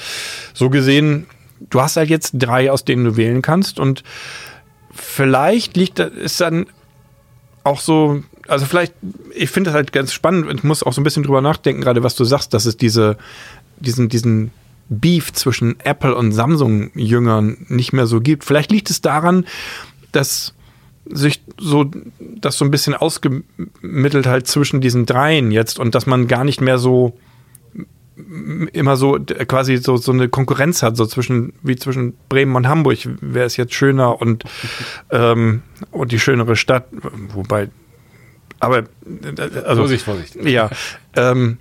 so gesehen, du hast halt jetzt drei, aus denen du wählen kannst und vielleicht liegt es dann auch so, also vielleicht, ich finde das halt ganz spannend und muss auch so ein bisschen drüber nachdenken, gerade was du sagst, dass es diese, diesen, diesen Beef zwischen Apple und Samsung-Jüngern nicht mehr so gibt. Vielleicht liegt es daran, dass sich so das so ein bisschen ausgemittelt halt zwischen diesen dreien jetzt und dass man gar nicht mehr so immer so quasi so, so eine Konkurrenz hat, so zwischen, wie zwischen Bremen und Hamburg, wer ist jetzt schöner und, ähm, und die schönere Stadt, wobei, aber, also, Vorsicht, Vorsicht. Ja, ähm,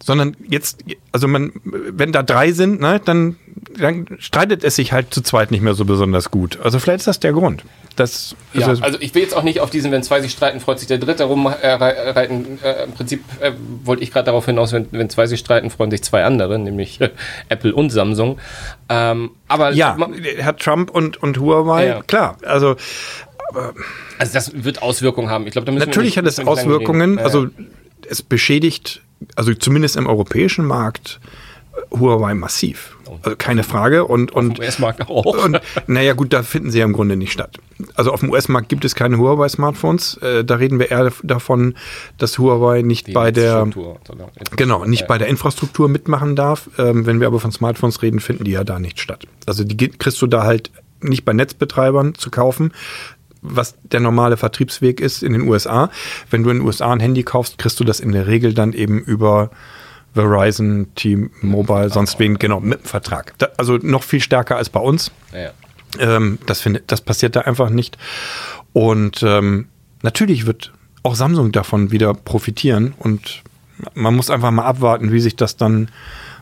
sondern jetzt, also man, wenn da drei sind, ne, dann, dann streitet es sich halt zu zweit nicht mehr so besonders gut. Also vielleicht ist das der Grund. Das, ja, also, also ich will jetzt auch nicht auf diesen, wenn zwei sich streiten, freut sich der Dritte rumreiten. Äh, äh, Im Prinzip äh, wollte ich gerade darauf hinaus, wenn, wenn zwei sich streiten, freuen sich zwei andere, nämlich äh, Apple und Samsung. Ähm, aber ja, hat Trump und, und Huawei, ja. klar. Also also das wird Auswirkungen haben. Ich glaube, natürlich nicht, hat es Auswirkungen. Also es beschädigt, also zumindest im europäischen Markt, Huawei massiv. Also keine Frage. Und, und, auf dem US-Markt auch. Und, naja, gut, da finden sie ja im Grunde nicht statt. Also auf dem US-Markt gibt es keine Huawei-Smartphones. Äh, da reden wir eher davon, dass Huawei nicht Die bei der genau nicht bei der Infrastruktur mitmachen darf. Ähm, wenn wir aber von Smartphones reden, finden die ja da nicht statt. Also die kriegst du da halt nicht bei Netzbetreibern zu kaufen, was der normale Vertriebsweg ist in den USA. Wenn du in den USA ein Handy kaufst, kriegst du das in der Regel dann eben über Verizon, T-Mobile, sonst wen, genau, mit dem Vertrag. Da, also noch viel stärker als bei uns. Ja. Ähm, das, find, das passiert da einfach nicht. Und ähm, natürlich wird auch Samsung davon wieder profitieren und man muss einfach mal abwarten, wie sich das dann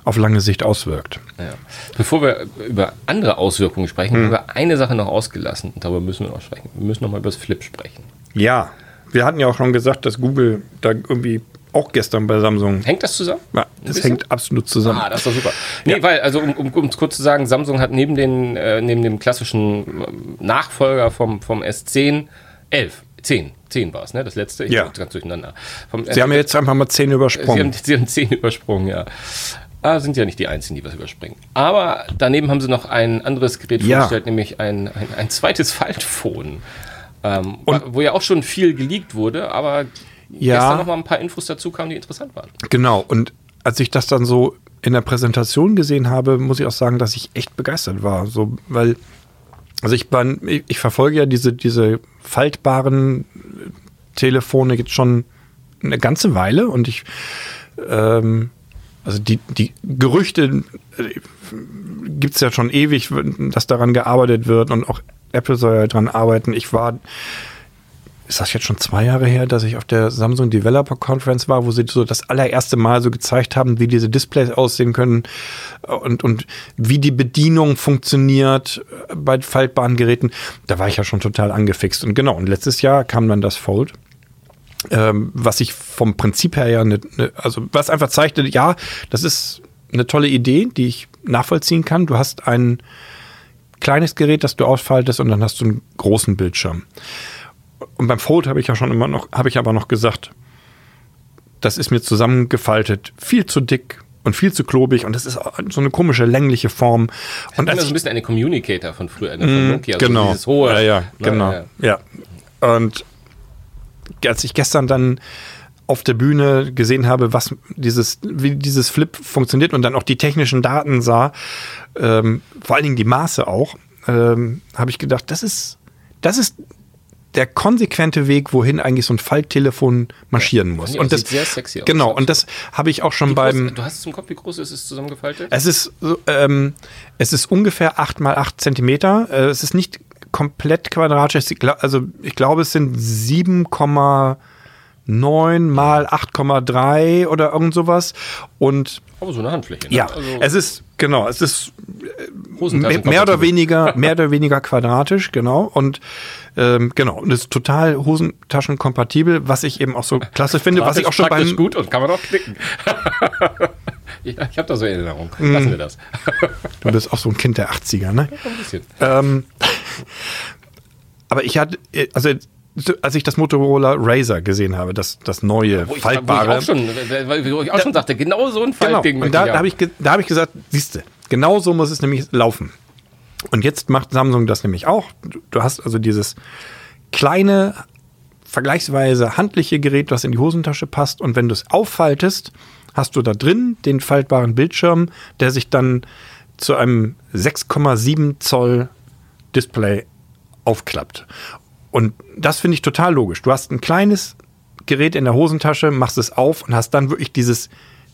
auf lange Sicht auswirkt. Ja. Bevor wir über andere Auswirkungen sprechen, hm. haben wir eine Sache noch ausgelassen und darüber müssen wir noch sprechen. Wir müssen noch mal über das Flip sprechen. Ja, wir hatten ja auch schon gesagt, dass Google da irgendwie auch gestern bei Samsung. Hängt das zusammen? Ja, das hängt absolut zusammen. Ah, das ist doch super. Nee, ja. weil, also um, um, um kurz zu sagen, Samsung hat neben, den, äh, neben dem klassischen ähm, Nachfolger vom, vom S10 11, 10, 10 war es, ne? Das letzte. Ich ja. ganz durcheinander. Vom Sie S haben jetzt einfach mal 10 übersprungen. Sie haben, Sie haben 10 übersprungen, ja. Ah, sind ja nicht die einzigen, die was überspringen. Aber daneben haben sie noch ein anderes Gerät ja. vorgestellt, nämlich ein, ein, ein zweites Faltphone. Ähm, wo ja auch schon viel geleakt wurde, aber ja. gestern noch mal ein paar Infos dazu kamen, die interessant waren. Genau, und als ich das dann so in der Präsentation gesehen habe, muss ich auch sagen, dass ich echt begeistert war. So, weil, also ich, bin, ich, ich verfolge ja diese, diese faltbaren Telefone jetzt schon eine ganze Weile und ich, ähm, also die, die Gerüchte äh, gibt es ja schon ewig, dass daran gearbeitet wird und auch Apple soll ja daran arbeiten. Ich war ist das jetzt schon zwei Jahre her, dass ich auf der Samsung Developer Conference war, wo sie so das allererste Mal so gezeigt haben, wie diese Displays aussehen können und, und wie die Bedienung funktioniert bei faltbaren Geräten. Da war ich ja schon total angefixt. Und genau, und letztes Jahr kam dann das Fold. Ähm, was ich vom Prinzip her ja, ne, ne, also was einfach zeigte, ja, das ist eine tolle Idee, die ich nachvollziehen kann. Du hast ein kleines Gerät, das du ausfaltest und dann hast du einen großen Bildschirm und beim Fold habe ich ja schon immer noch, habe ich aber noch gesagt, das ist mir zusammengefaltet, viel zu dick und viel zu klobig und das ist so eine komische längliche Form. Und das ist ein bisschen eine Communicator von früher, ne, von mm, Nokia, genau. So dieses hohe. Ja, ja, genau. Ja, ja. Und als ich gestern dann auf der Bühne gesehen habe, was dieses, wie dieses Flip funktioniert und dann auch die technischen Daten sah, ähm, vor allen Dingen die Maße auch, ähm, habe ich gedacht, das ist, das ist der konsequente Weg, wohin eigentlich so ein Falttelefon marschieren muss. Ja, und das sieht sehr sexy aus. Genau, und das habe ich auch schon beim. du hast es im Kopf, wie groß ist es zusammengefaltet? Es ist, ähm, es ist ungefähr 8 mal 8 Zentimeter. Äh, es ist nicht komplett quadratisch. Also ich glaube, es sind 7,9 mal 8,3 oder irgend sowas. Und aber so eine Handfläche. Ne? Ja, also es ist genau, es ist mehr oder weniger mehr oder weniger quadratisch, genau. Und ähm, genau, und ist total hosentaschenkompatibel, was ich eben auch so klasse finde, was ich auch schon beim gut und kann man auch klicken. ja, ich habe da so Erinnerung. Mhm. Lassen wir das. du bist auch so ein Kind der 80er, ne? Ja, ein bisschen. Ähm, aber ich hatte, also als ich das Motorola Razer gesehen habe, das, das neue, wo ich, faltbare. Wo ich auch schon, wo ich auch schon sagte, genau so ein Faltding. Genau. Und da, da habe ich, da hab ich gesagt, siehste, genau so muss es nämlich laufen. Und jetzt macht Samsung das nämlich auch. Du hast also dieses kleine, vergleichsweise handliche Gerät, was in die Hosentasche passt. Und wenn du es auffaltest, hast du da drin den faltbaren Bildschirm, der sich dann zu einem 6,7 Zoll Display aufklappt. Und das finde ich total logisch. Du hast ein kleines Gerät in der Hosentasche, machst es auf und hast dann wirklich dieses,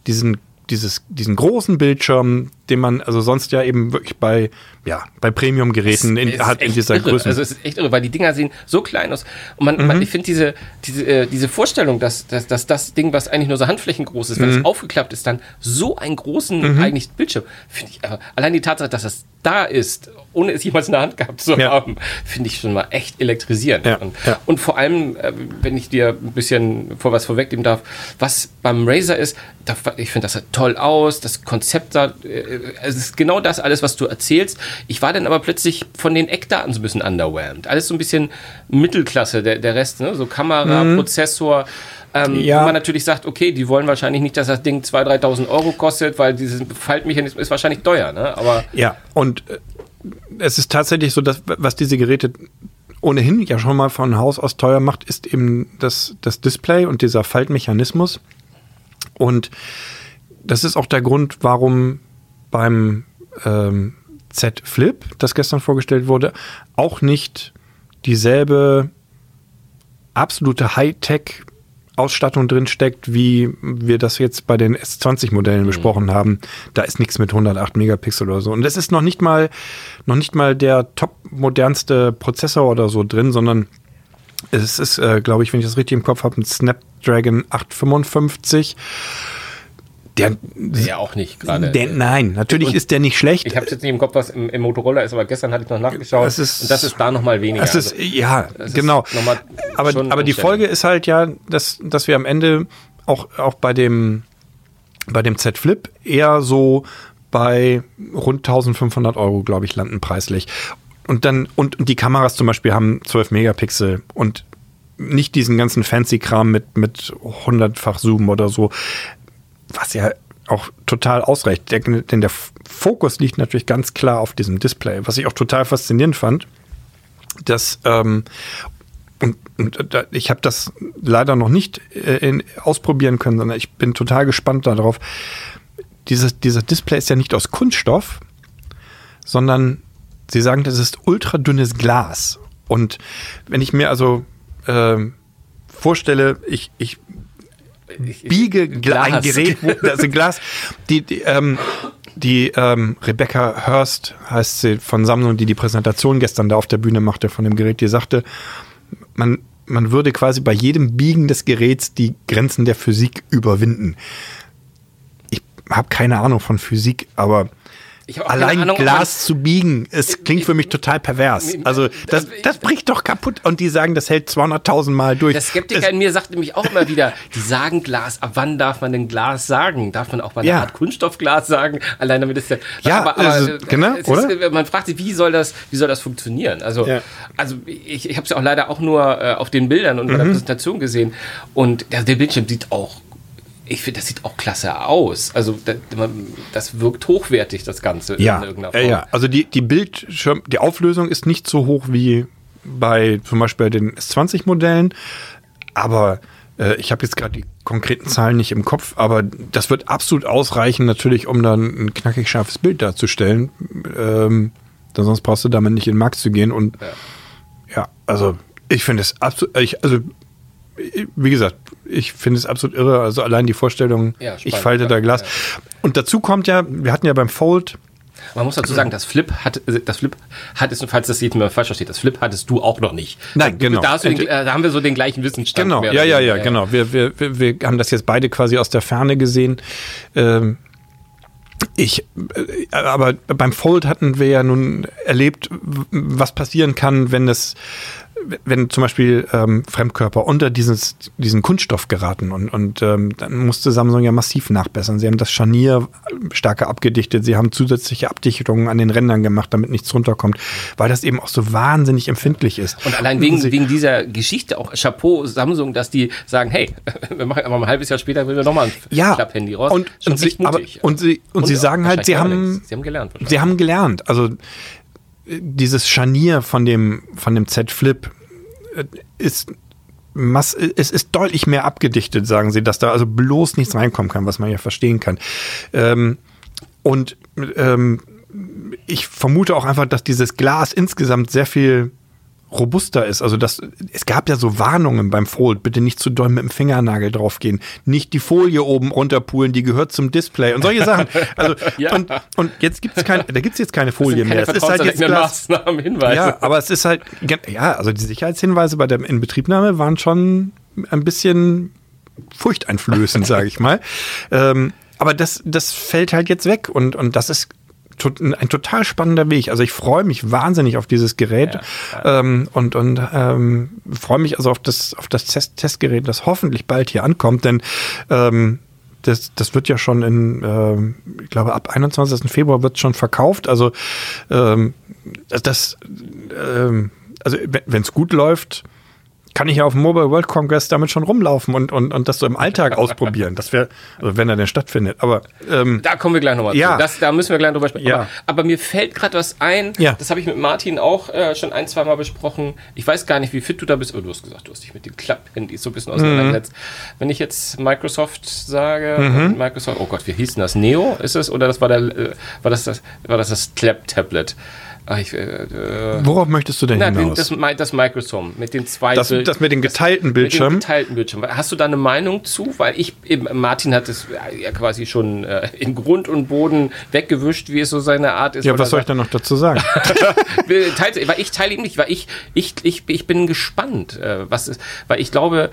diesen dieses, diesen großen Bildschirm, den man also sonst ja eben wirklich bei, ja, bei Premium-Geräten hat in dieser irre. Größe. Also es ist echt irre, weil die Dinger sehen so klein aus. Und man, mhm. man ich finde diese, diese, äh, diese Vorstellung, dass, dass, dass das Ding, was eigentlich nur so handflächengroß ist, wenn mhm. es aufgeklappt ist, dann so einen großen mhm. eigentlich Bildschirm, finde ich, äh, allein die Tatsache, dass das da ist, ohne es jemals in der Hand gehabt zu ja. haben, finde ich schon mal echt elektrisierend. Ja. Und, ja. und, vor allem, äh, wenn ich dir ein bisschen vor was vorwegnehmen darf, was beim Razer ist, da, ich finde das toll aus, das Konzept da, äh, es ist genau das alles, was du erzählst. Ich war dann aber plötzlich von den Eckdaten so ein bisschen underwhelmed. Alles so ein bisschen Mittelklasse, der, der Rest, ne? so Kamera, mhm. Prozessor, ähm, ja. Wo man natürlich sagt, okay, die wollen wahrscheinlich nicht, dass das Ding 2.000, 3.000 Euro kostet, weil dieses Faltmechanismus ist wahrscheinlich teuer. Ne? Aber ja, und äh, es ist tatsächlich so, dass was diese Geräte ohnehin ja schon mal von Haus aus teuer macht, ist eben das, das Display und dieser Faltmechanismus. Und das ist auch der Grund, warum beim ähm, Z Flip, das gestern vorgestellt wurde, auch nicht dieselbe absolute Hightech Ausstattung drin steckt, wie wir das jetzt bei den S20-Modellen mhm. besprochen haben. Da ist nichts mit 108 Megapixel oder so. Und das ist noch nicht mal, noch nicht mal der top modernste Prozessor oder so drin, sondern es ist, äh, glaube ich, wenn ich das richtig im Kopf habe, ein Snapdragon 855 Der, Ja, auch nicht gerade. der, nein, natürlich Und ist der nicht schlecht. Ich habe jetzt nicht im Kopf, was im, im Motorola ist, aber gestern hatte ich noch nachgeschaut. Das ist- und das ist da noch mal weniger. Es ist, Also, ja, ist genau. mal Aber, aber die. Folge ist halt ja, dass, dass wir am Ende auch, auch bei dem, bei dem Z Flip eher so bei rund 1500 Euro, glaube ich, landen preislich. Und dann, und, und die Kameras zum Beispiel haben 12 Megapixel und nicht diesen ganzen fancy Kram mit, mit 100-fach Zoom oder so, was ja auch total ausreicht. Denn der Fokus liegt natürlich ganz klar auf diesem Display, was ich auch total faszinierend fand dass ähm, und, und da- ich habe das leider noch nicht äh, in, ausprobieren können, sondern ich bin total gespannt darauf. Dieses, dieser Display ist ja nicht aus Kunststoff, sondern sie sagen, das ist ultradünnes Glas. Und wenn ich mir also ähm, vorstelle, Ich- ich- biege Gla ein Glas. Gerät, wo, also Glas, die, die, ähm, die ähm, Rebecca Hurst heißt sie von Samsung, die die Präsentation gestern da auf der Bühne machte von dem Gerät, die sagte, man, man würde quasi bei jedem Biegen des Geräts die Grenzen der Physik überwinden. Ich habe keine Ahnung von Physik, aber allein Ahnung, Glas zu biegen, es klingt für mich total pervers. Also das, das bricht doch kaputt und die sagen, das hält 200.000 Mal durch. Der Skeptiker in mir sagt nämlich auch immer wieder, die sagen Glas, ab wann darf man denn Glas sagen? Darf man auch mal Ja. Art Kunststoffglas sagen? Allein damit ist der. Ja, also, äh, genau, es oder? Ist, man fragt sich, wie soll das, wie soll das funktionieren? Also, Ja. also ich, ich habe es ja auch leider auch nur äh, auf den Bildern und bei Mhm. der Präsentation gesehen. Und der, der Bildschirm sieht auch. Ich finde, das sieht auch klasse aus. Also das, wirkt hochwertig, das Ganze Ja, in irgendeiner äh, Form. ja, also die, die Bildschirm, die Auflösung ist nicht so hoch wie bei zum Beispiel den S20-Modellen, aber äh, ich habe jetzt gerade die konkreten Zahlen nicht im Kopf, aber das wird absolut ausreichen, natürlich, um dann ein knackig scharfes Bild darzustellen. Ähm, denn sonst brauchst du damit nicht in den Markt zu gehen und ja, also ich finde es absolut, also wie gesagt, ich finde es absolut irre. Also allein die Vorstellung, Ja, ich spannend, falte da Glas. ja. Und dazu kommt ja, wir hatten ja beim Fold Man muss dazu sagen, das Flip hat, das Flip hattest, falls das jetzt mal falsch versteht, das Flip hattest du auch noch nicht. Nein, Du- genau. Da, den, äh, da haben wir so den gleichen Wissensstand. Genau, ja, ja, ja, genau. Wir, wir, wir, haben das jetzt beide quasi aus der Ferne gesehen. Ähm, ich, äh, aber beim Fold hatten wir ja nun erlebt, was passieren kann, wenn es, wenn zum Beispiel ähm, Fremdkörper unter dieses, diesen Kunststoff geraten und, und ähm, dann musste Samsung ja massiv nachbessern. Sie haben das Scharnier stärker abgedichtet, sie haben zusätzliche Abdichtungen an den Rändern gemacht, damit nichts runterkommt, weil das eben auch so wahnsinnig empfindlich ist. Und allein wegen, Sie- wegen dieser Geschichte auch Chapeau Samsung, dass die sagen, hey, wir machen aber ein halbes Jahr später will wir nochmal ein ja, Klapphandy raus. Und, und, sie, aber, und sie, und, sie auch sagen halt, sie haben. Sie haben gelernt. sie haben gelernt. Also dieses Scharnier von dem, von dem Z Flip äh, ist mass es ist deutlich mehr abgedichtet, sagen sie, dass da also bloß nichts reinkommen kann, was man ja verstehen kann. Ähm, und ähm, ich vermute auch einfach, dass dieses Glas insgesamt sehr viel robuster ist. Also das, es gab ja so Warnungen beim Fold, bitte nicht zu doll mit dem Fingernagel draufgehen, nicht die Folie oben runterpulen, die gehört zum Display und solche Sachen. Also Ja. und, und jetzt gibt's keine, da gibt's jetzt keine Folie Keine mehr. Es ist halt jetzt Glas. Hinweise. Ja, aber es ist halt, ja, also die Sicherheitshinweise bei der Inbetriebnahme waren schon ein bisschen furchteinflößend, sage ich mal. Ähm, aber das, das fällt halt jetzt weg und, und das ist ein total spannender Weg. Also ich freue mich wahnsinnig auf dieses Gerät Ähm, und, und ähm, freue mich also auf das, auf das Test Testgerät, das hoffentlich bald hier ankommt, denn ähm, das, das wird ja schon in, ähm, ich glaube, ab 21. Februar wird schon verkauft. Also ähm, das, ähm, also wenn es gut läuft, kann ich ja auf dem Mobile World Congress damit schon rumlaufen und, und, und das so im Alltag ausprobieren. Das wäre, also wenn er denn stattfindet. Aber ähm, Da kommen wir gleich nochmal Ja. zu. Das, da müssen wir gleich drüber sprechen. Ja. Aber, aber mir fällt gerade was ein. Ja. Das habe ich mit Martin auch äh, schon ein, zwei Mal besprochen. Ich weiß gar nicht, wie fit du da bist. Aber du hast gesagt, du hast dich mit den Klapp-Handys so ein bisschen auseinandergesetzt. Wenn ich jetzt Microsoft sage, und Microsoft, oh Gott, wie hieß denn das? Neo ist es? Oder das war, der, äh, war das das, war das, das Clap-Tablet? Ach, ich, äh, äh, worauf möchtest du denn na, den, hinaus? das, das Microsoft mit den zwei Das, das mit dem geteilten mit dem Bildschirm. geteilten Bildschirm. Hast du da eine Meinung zu? Weil ich, eben, Martin hat es ja quasi schon äh, in Grund und Boden weggewischt, wie es so seine Art ist. Ja, was soll ich da noch dazu sagen? teilt- weil ich teile ihm nicht, weil ich, ich, ich, ich bin gespannt, äh, was ist, weil ich glaube,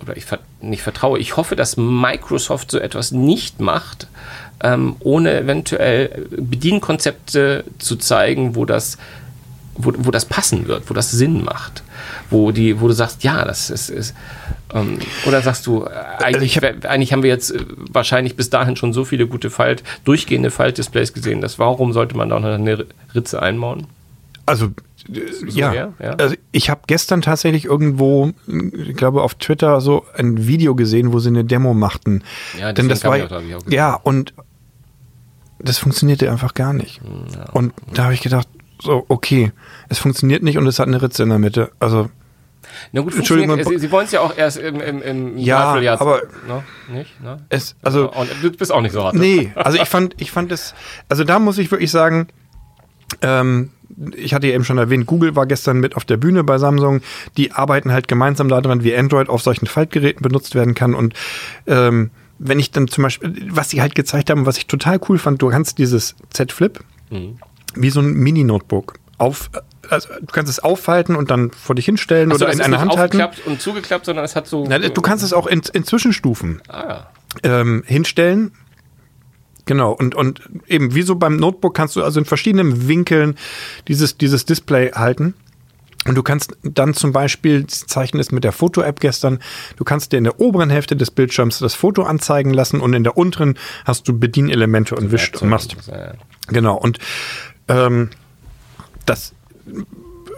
oder ich ver nicht vertraue, ich hoffe, dass Microsoft so etwas nicht macht, ähm, ohne eventuell Bedienkonzepte zu zeigen, wo das, wo, wo das passen wird, wo das Sinn macht. Wo, die, wo du sagst, ja, das ist. ist ähm, oder sagst du, äh, eigentlich, hab, eigentlich haben wir jetzt äh, wahrscheinlich bis dahin schon so viele gute Falt, durchgehende Faltdisplays gesehen, dass warum sollte man da noch eine Ritze einbauen? Also so ja. ja. Also ich habe gestern tatsächlich irgendwo, ich glaube auf Twitter so ein Video gesehen, wo sie eine Demo machten. Ja, Denn das war ja und das funktionierte einfach gar nicht. Hm, ja. Und da habe ich gedacht, so okay, es funktioniert nicht und es hat eine Ritze in der Mitte. Also na gut, Entschuldigung, Sie, Sie wollen es ja auch erst im, im, im ja, aber no, nicht, ne? es, also du bist auch nicht so hart. Nee, also ich fand, ich fand es, also da muss ich wirklich sagen, ähm, ich hatte ja eben schon erwähnt, Google war gestern mit auf der Bühne bei Samsung. Die arbeiten halt gemeinsam daran, wie Android auf solchen Faltgeräten benutzt werden kann. Und ähm, wenn ich dann zum Beispiel, was sie halt gezeigt haben, was ich total cool fand, du kannst dieses Z Flip mhm. wie so ein Mini-Notebook auf, also du kannst es aufhalten und dann vor dich hinstellen Achso, oder in einer Hand halten. und zugeklappt, sondern es hat so. Na, du kannst es auch in, in Zwischenstufen ah, ähm, hinstellen Genau, und, und eben wie so beim Notebook kannst du also in verschiedenen Winkeln dieses, dieses Display halten. Und du kannst dann zum Beispiel, das Zeichen ist mit der Foto-App gestern, du kannst dir in der oberen Hälfte des Bildschirms das Foto anzeigen lassen und in der unteren hast du Bedienelemente und wischt und machst. Genau, und ähm, das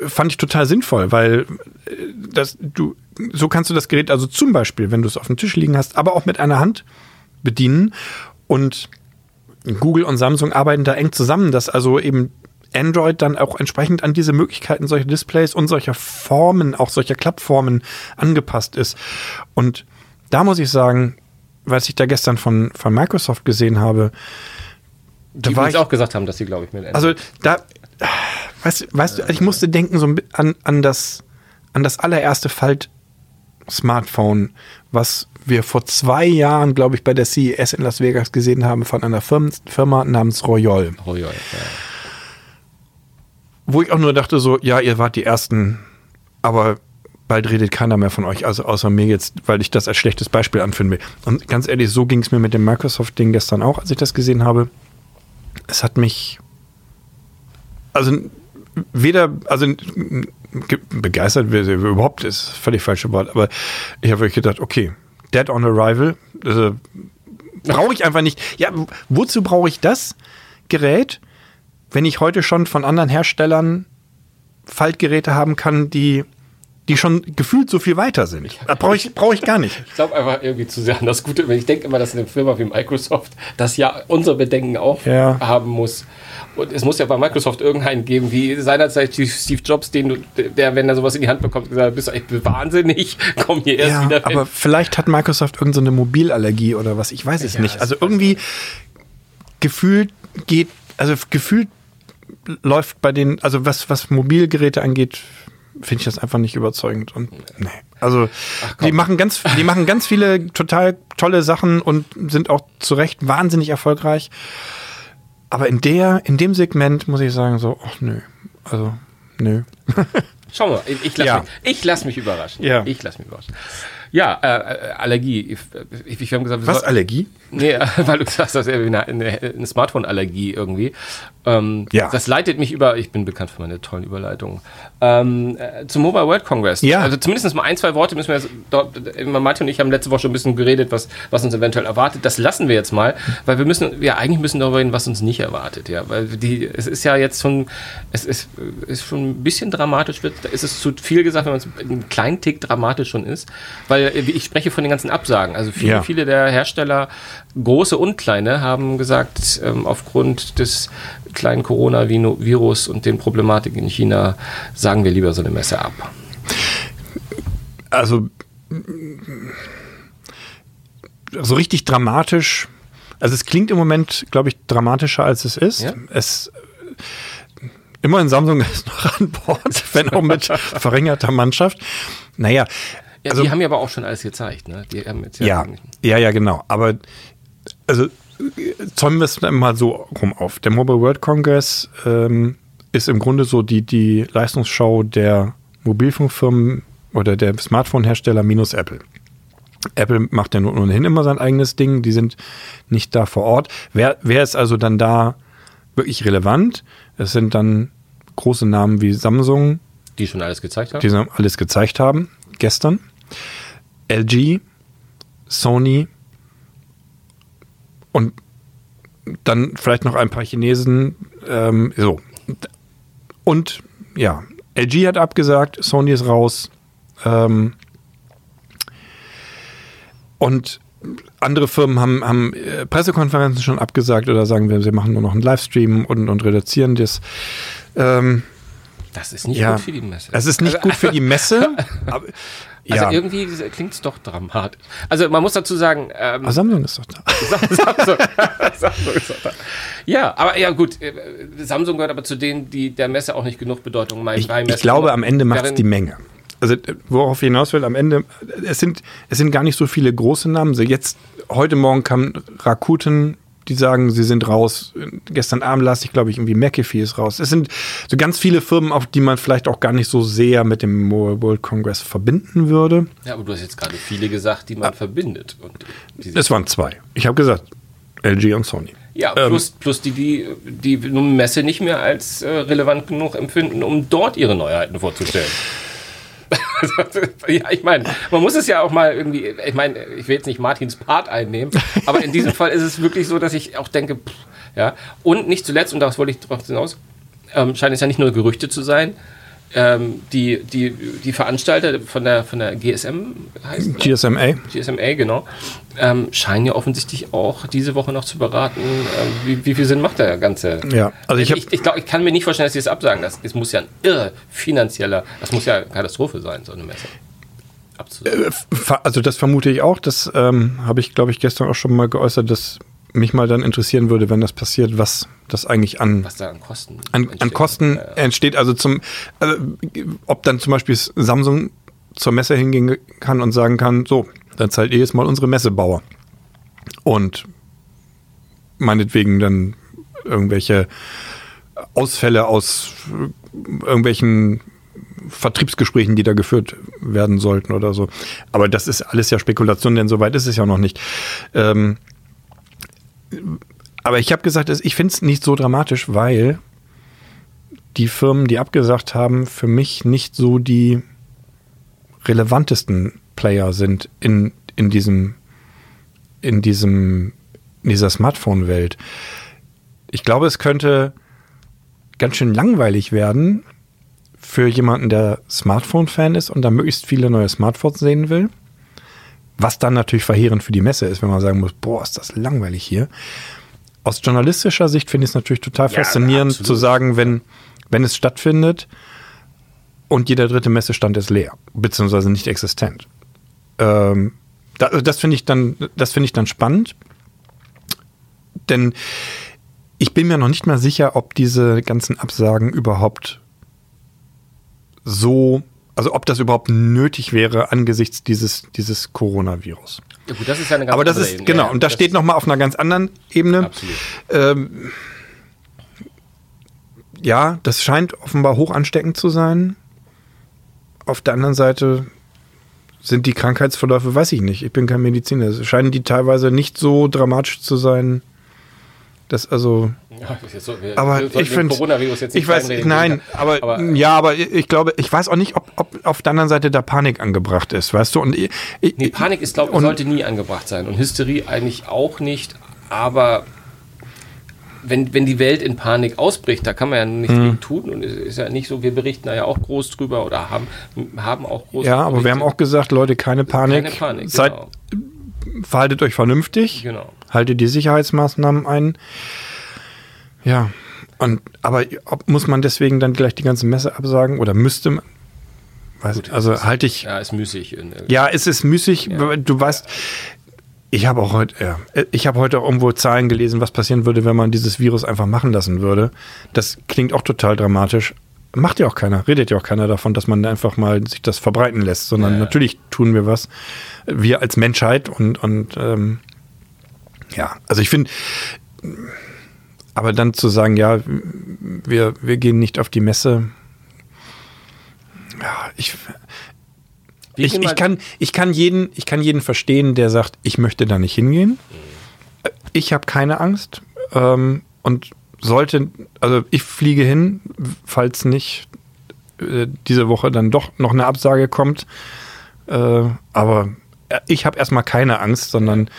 fand ich total sinnvoll, weil äh, das, du, so kannst du das Gerät also zum Beispiel, wenn du es auf dem Tisch liegen hast, aber auch mit einer Hand bedienen und Google und Samsung arbeiten da eng zusammen, dass also eben Android dann auch entsprechend an diese Möglichkeiten solcher Displays und solcher Formen, auch solcher Klappformen angepasst ist. Und da muss ich sagen, was ich da gestern von, von Microsoft gesehen habe, die war ich, auch gesagt haben, dass sie, glaube ich, mit Android. Also da, weißt, weißt du, ich musste denken so an, an, das, an das allererste Falt-Smartphone, was wir vor zwei Jahren, glaube ich, bei der CES in Las Vegas gesehen haben von einer Firma, Firma namens Royol. Royol, ja. Wo ich auch nur dachte so, ja, ihr wart die Ersten, aber bald redet keiner mehr von euch, also außer mir jetzt, weil ich das als schlechtes Beispiel anfinden will. Und ganz ehrlich, so ging es mir mit dem Microsoft-Ding gestern auch, als ich das gesehen habe. Es hat mich, also weder, also begeistert, überhaupt ist völlig falsche Wort, aber ich habe wirklich gedacht, okay, Dead on Arrival. Also, brauche ich einfach nicht. Ja, wozu brauche ich das Gerät, wenn ich heute schon von anderen Herstellern Faltgeräte haben kann, die die schon gefühlt so viel weiter sind. Brauche ich, brauch ich gar nicht. Ich glaube einfach irgendwie zu sehr an das Gute. Ich denke immer, dass eine Firma wie Microsoft das ja unsere Bedenken auch ja. haben muss. Und es muss ja bei Microsoft irgendeinen geben, wie seinerzeit Steve Jobs, den der, wenn er sowas in die Hand bekommt, gesagt bist du echt wahnsinnig, komm hier erst ja, wieder. Hin. Aber vielleicht hat Microsoft irgendeine so Mobilallergie oder was, ich weiß es ja, nicht. Also irgendwie gefühlt geht, also gefühlt läuft bei den, also was, was Mobilgeräte angeht, finde ich das einfach nicht überzeugend. Und nee. Also die machen ganz, die machen ganz viele total tolle Sachen und sind auch zu Recht wahnsinnig erfolgreich. Aber in der, in dem Segment muss ich sagen, so, ach nö. Also, nö. Schauen wir, ich lasse ja. mich, lass mich überraschen. Ja. Ich lasse mich überraschen. Ja, äh, äh Allergie. Ich, ich, wir haben gesagt, Was, Allergie? Nee, weil du gesagt hast, eine, eine, eine Smartphone-Allergie irgendwie. Ähm, ja. Das leitet mich über, ich bin bekannt für meine tollen Überleitungen, ähm, äh, zum Mobile World Congress. Ja. Also zumindest mal ein, zwei Worte müssen wir jetzt, dort, Martin und ich haben letzte Woche schon ein bisschen geredet, was, was uns eventuell erwartet. Das lassen wir jetzt mal, weil wir müssen, ja, eigentlich müssen darüber reden, was uns nicht erwartet, ja. Weil die, es ist ja jetzt schon, es ist, ist schon ein bisschen dramatisch, wird, ist es zu viel gesagt, wenn man es einen kleinen Tick dramatisch schon ist, weil äh, ich spreche von den ganzen Absagen. Also viele, ja. viele der Hersteller, große und kleine, haben gesagt, ähm, aufgrund des kleinen Coronavirus und den Problematiken in China sagen wir lieber so eine Messe ab. Also so richtig dramatisch. Also es klingt im Moment, glaube ich, dramatischer als es ist. Ja? Es immerhin Samsung ist noch an Bord, wenn auch mit verringerter Mannschaft. Naja. Ja, also, die haben ja aber auch schon alles gezeigt, ne? Die haben jetzt ja, ja, ja, genau. Aber also zäumen wir es mal so rum auf. Der Mobile World Congress ähm, ist im Grunde so die, die Leistungsschau der Mobilfunkfirmen oder der Smartphone-Hersteller minus Apple. Apple macht ja nun ohnehin immer sein eigenes Ding, die sind nicht da vor Ort. Wer, wer ist also dann da wirklich relevant? Es sind dann große Namen wie Samsung, Die schon alles gezeigt haben? die alles gezeigt haben, gestern. LG, Sony und dann vielleicht noch ein paar Chinesen. Ähm, so. Und ja, LG hat abgesagt, Sony ist raus. Ähm, und andere Firmen haben, haben äh, Pressekonferenzen schon abgesagt oder sagen wir, sie machen nur noch einen Livestream und, und reduzieren das. Ähm, Das ist nicht ja, gut für die Messe. es ist nicht gut für die Messe. aber, Also ja, irgendwie klingt es doch dramatisch. Also man muss dazu sagen, ähm, aber Samsung ist doch da. Samsung, Samsung ist doch da. Ja, aber ja gut, äh, Samsung gehört aber zu denen, die der Messe auch nicht genug Bedeutung meinen. Ich, ich glaube, am Ende macht es die Menge. Also äh, worauf ich hinaus will, am Ende, es sind, es sind gar nicht so viele große Namen. So jetzt, heute Morgen kam Rakuten, die sagen, sie sind raus. Gestern Abend las ich, glaube ich, irgendwie McAfee ist raus. Es sind so ganz viele Firmen, auf die man vielleicht auch gar nicht so sehr mit dem World Congress verbinden würde. Ja, aber du hast jetzt gerade viele gesagt, die man verbindet. Und die, Es waren zwei. Ich habe gesagt, LG und Sony. ja, ähm, plus, plus die, die die Messe nicht mehr als äh, relevant genug empfinden, um dort ihre Neuheiten vorzustellen. ja, ich meine, man muss es ja auch mal irgendwie, ich meine, ich will jetzt nicht Martins Part einnehmen, aber in diesem Fall ist es wirklich so, dass ich auch denke, pff, ja, und nicht zuletzt, und daraus wollte ich drauf hinaus, ähm, scheint es ja nicht nur Gerüchte zu sein, ähm, die, die, die Veranstalter von der, von der GSM heißt? GSMA. GSMA, genau, ähm, scheinen ja offensichtlich auch diese Woche noch zu beraten, ähm, wie, wie viel Sinn macht der ganze. Ja, also ich ich, ich, glaub, ich kann mir nicht vorstellen, dass sie das absagen. Das, das muss ja ein irre finanzieller, das muss ja eine Katastrophe sein, so eine Messe. Abzusagen. Ver- Also das vermute ich auch. Das ähm, habe ich, glaube ich, gestern auch schon mal geäußert, dass mich mal dann interessieren würde, wenn das passiert, was das eigentlich an, was da an Kosten an, an entsteht. Kosten Ja, ja. entsteht. Also zum, also, ob dann zum Beispiel Samsung zur Messe hingehen kann und sagen kann, so, dann zahlt ihr jetzt mal unsere Messebauer. Und meinetwegen dann irgendwelche Ausfälle aus irgendwelchen Vertriebsgesprächen, die da geführt werden sollten oder so. Aber das ist alles ja Spekulation, denn soweit ist es ja noch nicht. Ähm, aber ich habe gesagt, es- ich finde es nicht so dramatisch, weil die Firmen, die abgesagt haben, für mich nicht so die relevantesten Player sind in, in diesem, in diesem, in dieser Smartphone-Welt. Ich glaube, es könnte ganz schön langweilig werden für jemanden, der Smartphone-Fan ist und da möglichst viele neue Smartphones sehen will. Was dann natürlich verheerend für die Messe ist, wenn man sagen muss, boah, ist das langweilig hier. Aus journalistischer Sicht finde ich es natürlich total Ja, faszinierend absolut. zu sagen, wenn, wenn es stattfindet und jeder dritte Messestand ist leer, beziehungsweise nicht existent. Ähm, da, das finde ich dann, das finde ich dann spannend. Denn ich bin mir noch nicht mal sicher, ob diese ganzen Absagen überhaupt so, also ob das überhaupt nötig wäre angesichts dieses, dieses Coronavirus. Ja, gut, das ist ja eine ganz Aber das ist, Ebene. genau, und das, steht nochmal auf einer ganz anderen Ebene. Absolut. Ähm, ja, das scheint offenbar hoch ansteckend zu sein. Auf der anderen Seite sind die Krankheitsverläufe, weiß ich nicht. Ich bin kein Mediziner. Scheinen die teilweise nicht so dramatisch zu sein, dass also Ja, so- wir- aber wir ich finde, ich weiß, nein, aber, aber ja, aber ich glaube, ich weiß auch nicht, ob, ob auf der anderen Seite da Panik angebracht ist, weißt du? Und ich, ich, Nee, Panik ist, glaube ich, sollte nie angebracht sein. Und Hysterie eigentlich auch nicht. Aber wenn, wenn die Welt in Panik ausbricht, da kann man ja nichts Mhm. tun. Und es ist ja nicht so, wir berichten da ja auch groß drüber oder haben, haben auch groß ja, aber wir haben auch gesagt, Leute, keine Panik. keine Panik. Seid, Genau. verhaltet euch vernünftig, genau. haltet die Sicherheitsmaßnahmen ein. Ja, und aber ob, muss man deswegen dann gleich die ganze Messe absagen oder müsste man? Weiß, Gut, also ist- halte ich. Ja, ist müßig. Ja, es ist müßig. Du weißt, ich habe auch heute, ja, ich habe heute auch irgendwo Zahlen gelesen, was passieren würde, wenn man dieses Virus einfach machen lassen würde. Das klingt auch total dramatisch. Macht ja auch keiner, redet ja auch keiner davon, dass man einfach mal sich das verbreiten lässt, sondern Ja, ja. natürlich tun wir was. Wir als Menschheit und, und ähm, ja, also ich finde, aber dann zu sagen, ja, wir, wir gehen nicht auf die Messe, ja, ich, Ich, ich, kann, ich, kann jeden, ich kann jeden verstehen, der sagt, ich möchte da nicht hingehen. Ich habe keine Angst ähm, und sollte, also ich fliege hin, falls nicht äh, diese Woche dann doch noch eine Absage kommt. Äh, aber ich habe erstmal keine Angst, sondern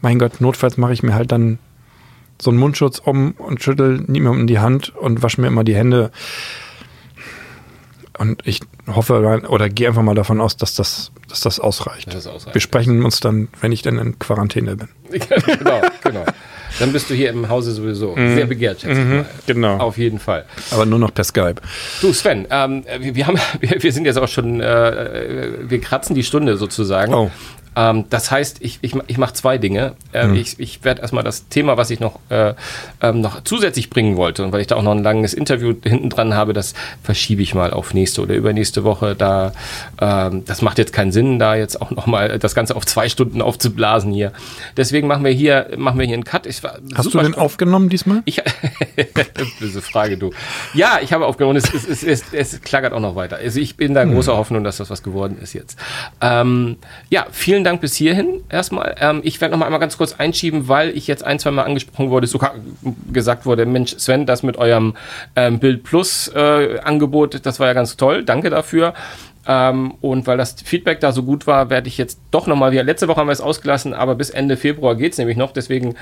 mein Gott, notfalls mache ich mir halt dann so einen Mundschutz um und schüttel niemandem die Hand und wasche mir immer die Hände. Und ich hoffe oder gehe einfach mal davon aus, dass das, dass das ausreicht. Das ausreicht. Wir sprechen uns dann, wenn ich dann in Quarantäne bin. genau, genau. Dann bist du hier im Hause sowieso sehr begehrt, schätze ich mal. genau. Auf jeden Fall. Aber nur noch per Skype. Du, Sven, ähm, wir, wir, haben, wir, wir sind jetzt auch schon, äh, wir kratzen die Stunde sozusagen. Oh. Ähm, das heißt, ich, ich, ich mache zwei Dinge. Ähm, Ich, ich werde erstmal das Thema, was ich noch, äh, ähm, noch zusätzlich bringen wollte, und weil ich da auch noch ein langes Interview hinten dran habe, das verschiebe ich mal auf nächste oder übernächste Woche. Da, ähm, das macht jetzt keinen Sinn, da jetzt auch noch mal das Ganze auf zwei Stunden aufzublasen hier. Deswegen machen wir hier, machen wir hier einen Cut. Ich Hast du den aufgenommen diesmal? ich, böse Frage, du. Ja, ich habe aufgenommen. Es, es, es, es, es klackert auch noch weiter. Also ich bin da großer Hoffnung, dass das was geworden ist jetzt. Ähm, ja, vielen Dank bis hierhin erstmal. Ähm, ich werde noch mal einmal ganz kurz einschieben, weil ich jetzt ein, zwei Mal angesprochen wurde, sogar gesagt wurde, Mensch, Sven, das mit eurem ähm, Bild Plus äh, Angebot, das war ja ganz toll. Danke dafür. Ähm, und weil das Feedback da so gut war, werde ich jetzt doch nochmal wieder. Letzte Woche haben wir es ausgelassen, aber bis Ende Februar geht es nämlich noch. Deswegen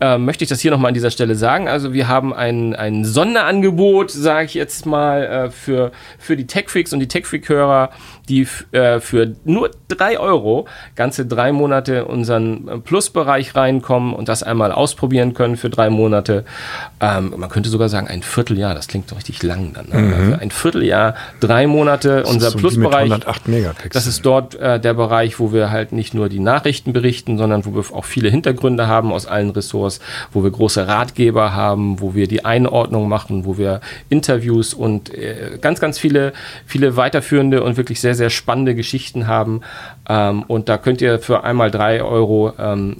ähm, möchte ich das hier nochmal an dieser Stelle sagen. Also wir haben ein, ein Sonderangebot, sage ich jetzt mal, äh, für, für die Tech-Freaks und die Tech-Freak-Hörer, die äh, für nur drei Euro ganze drei Monate in unseren äh, Plus-Bereich reinkommen und das einmal ausprobieren können für drei Monate. Ähm, man könnte sogar sagen, ein Vierteljahr, das klingt doch richtig lang dann. Ne? Also ein Vierteljahr, drei Monate, unser so wie mit Plus-Bereich. 108 Megapixel. Das ist dort äh, der Bereich, wo wir halt nicht nur die Nachrichten berichten, sondern wo wir auch viele Hintergründe haben aus allen Ressorts, wo wir große Ratgeber haben, wo wir die Einordnung machen, wo wir Interviews und äh, ganz, ganz viele, viele weiterführende und wirklich sehr, sehr spannende Geschichten haben. Ähm, und da könnt ihr für einmal drei Euro ähm,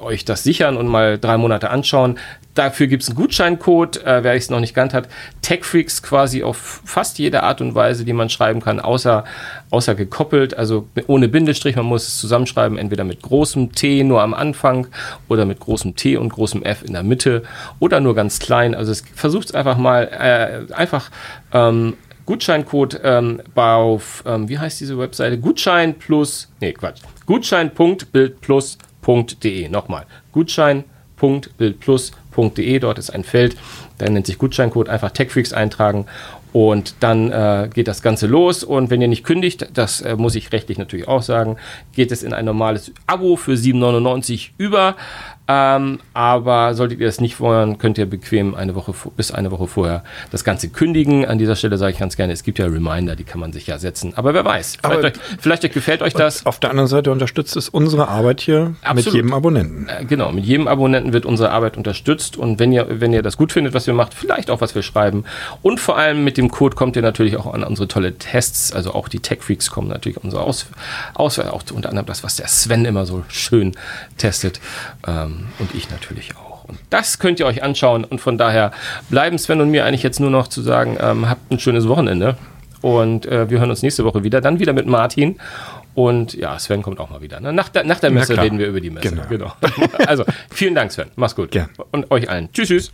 euch das sichern und mal drei Monate anschauen. Dafür gibt es einen Gutscheincode, äh, wer es noch nicht kannt hat. TechFreaks quasi auf fast jede Art und Weise, die man schreiben kann, außer, außer gekoppelt, also ohne Bindestrich. Man muss es zusammenschreiben, entweder mit großem T nur am Anfang oder mit großem T und großem F in der Mitte oder nur ganz klein. Also versucht es einfach mal, äh, einfach ähm, Gutscheincode ähm, auf, ähm, wie heißt diese Webseite? Gutschein plus, nee, Quatsch. Gutschein.bildplus.de. Nochmal. Gutschein.bildplus.de. Dort ist ein Feld, der nennt sich Gutscheincode. Einfach TechFreaks eintragen. Und dann äh, geht das Ganze los. Und wenn ihr nicht kündigt, das äh, muss ich rechtlich natürlich auch sagen, geht es in ein normales Abo für 7,99 über. Ähm, aber solltet ihr das nicht wollen, könnt ihr bequem eine Woche bis eine Woche vorher das Ganze kündigen. An dieser Stelle sage ich ganz gerne, es gibt ja Reminder, die kann man sich ja setzen. Aber wer weiß, Aber- vielleicht, euch, vielleicht gefällt euch das. Auf der anderen Seite unterstützt es unsere Arbeit hier mit Absolut. jedem Abonnenten. Äh, Genau, mit jedem Abonnenten wird unsere Arbeit unterstützt und wenn ihr, wenn ihr das gut findet, was wir macht, vielleicht auch was wir schreiben. Und vor allem mit dem Code kommt ihr natürlich auch an unsere tolle Tests, also auch die Tech Freaks kommen natürlich an unsere Aus, Aus auch unter anderem das, was der Sven immer so schön testet ähm, und ich natürlich auch. Und das könnt ihr euch anschauen und von daher bleiben Sven und mir eigentlich jetzt nur noch zu sagen, ähm, habt ein schönes Wochenende und äh, wir hören uns nächste Woche wieder, dann wieder mit Martin. Und ja, Sven kommt auch mal wieder. Ne? Nach, der, nach der Messe reden wir über die Messe. Genau. genau. Also, vielen Dank, Sven. Mach's gut. Gern. Und euch allen. Tschüss, tschüss.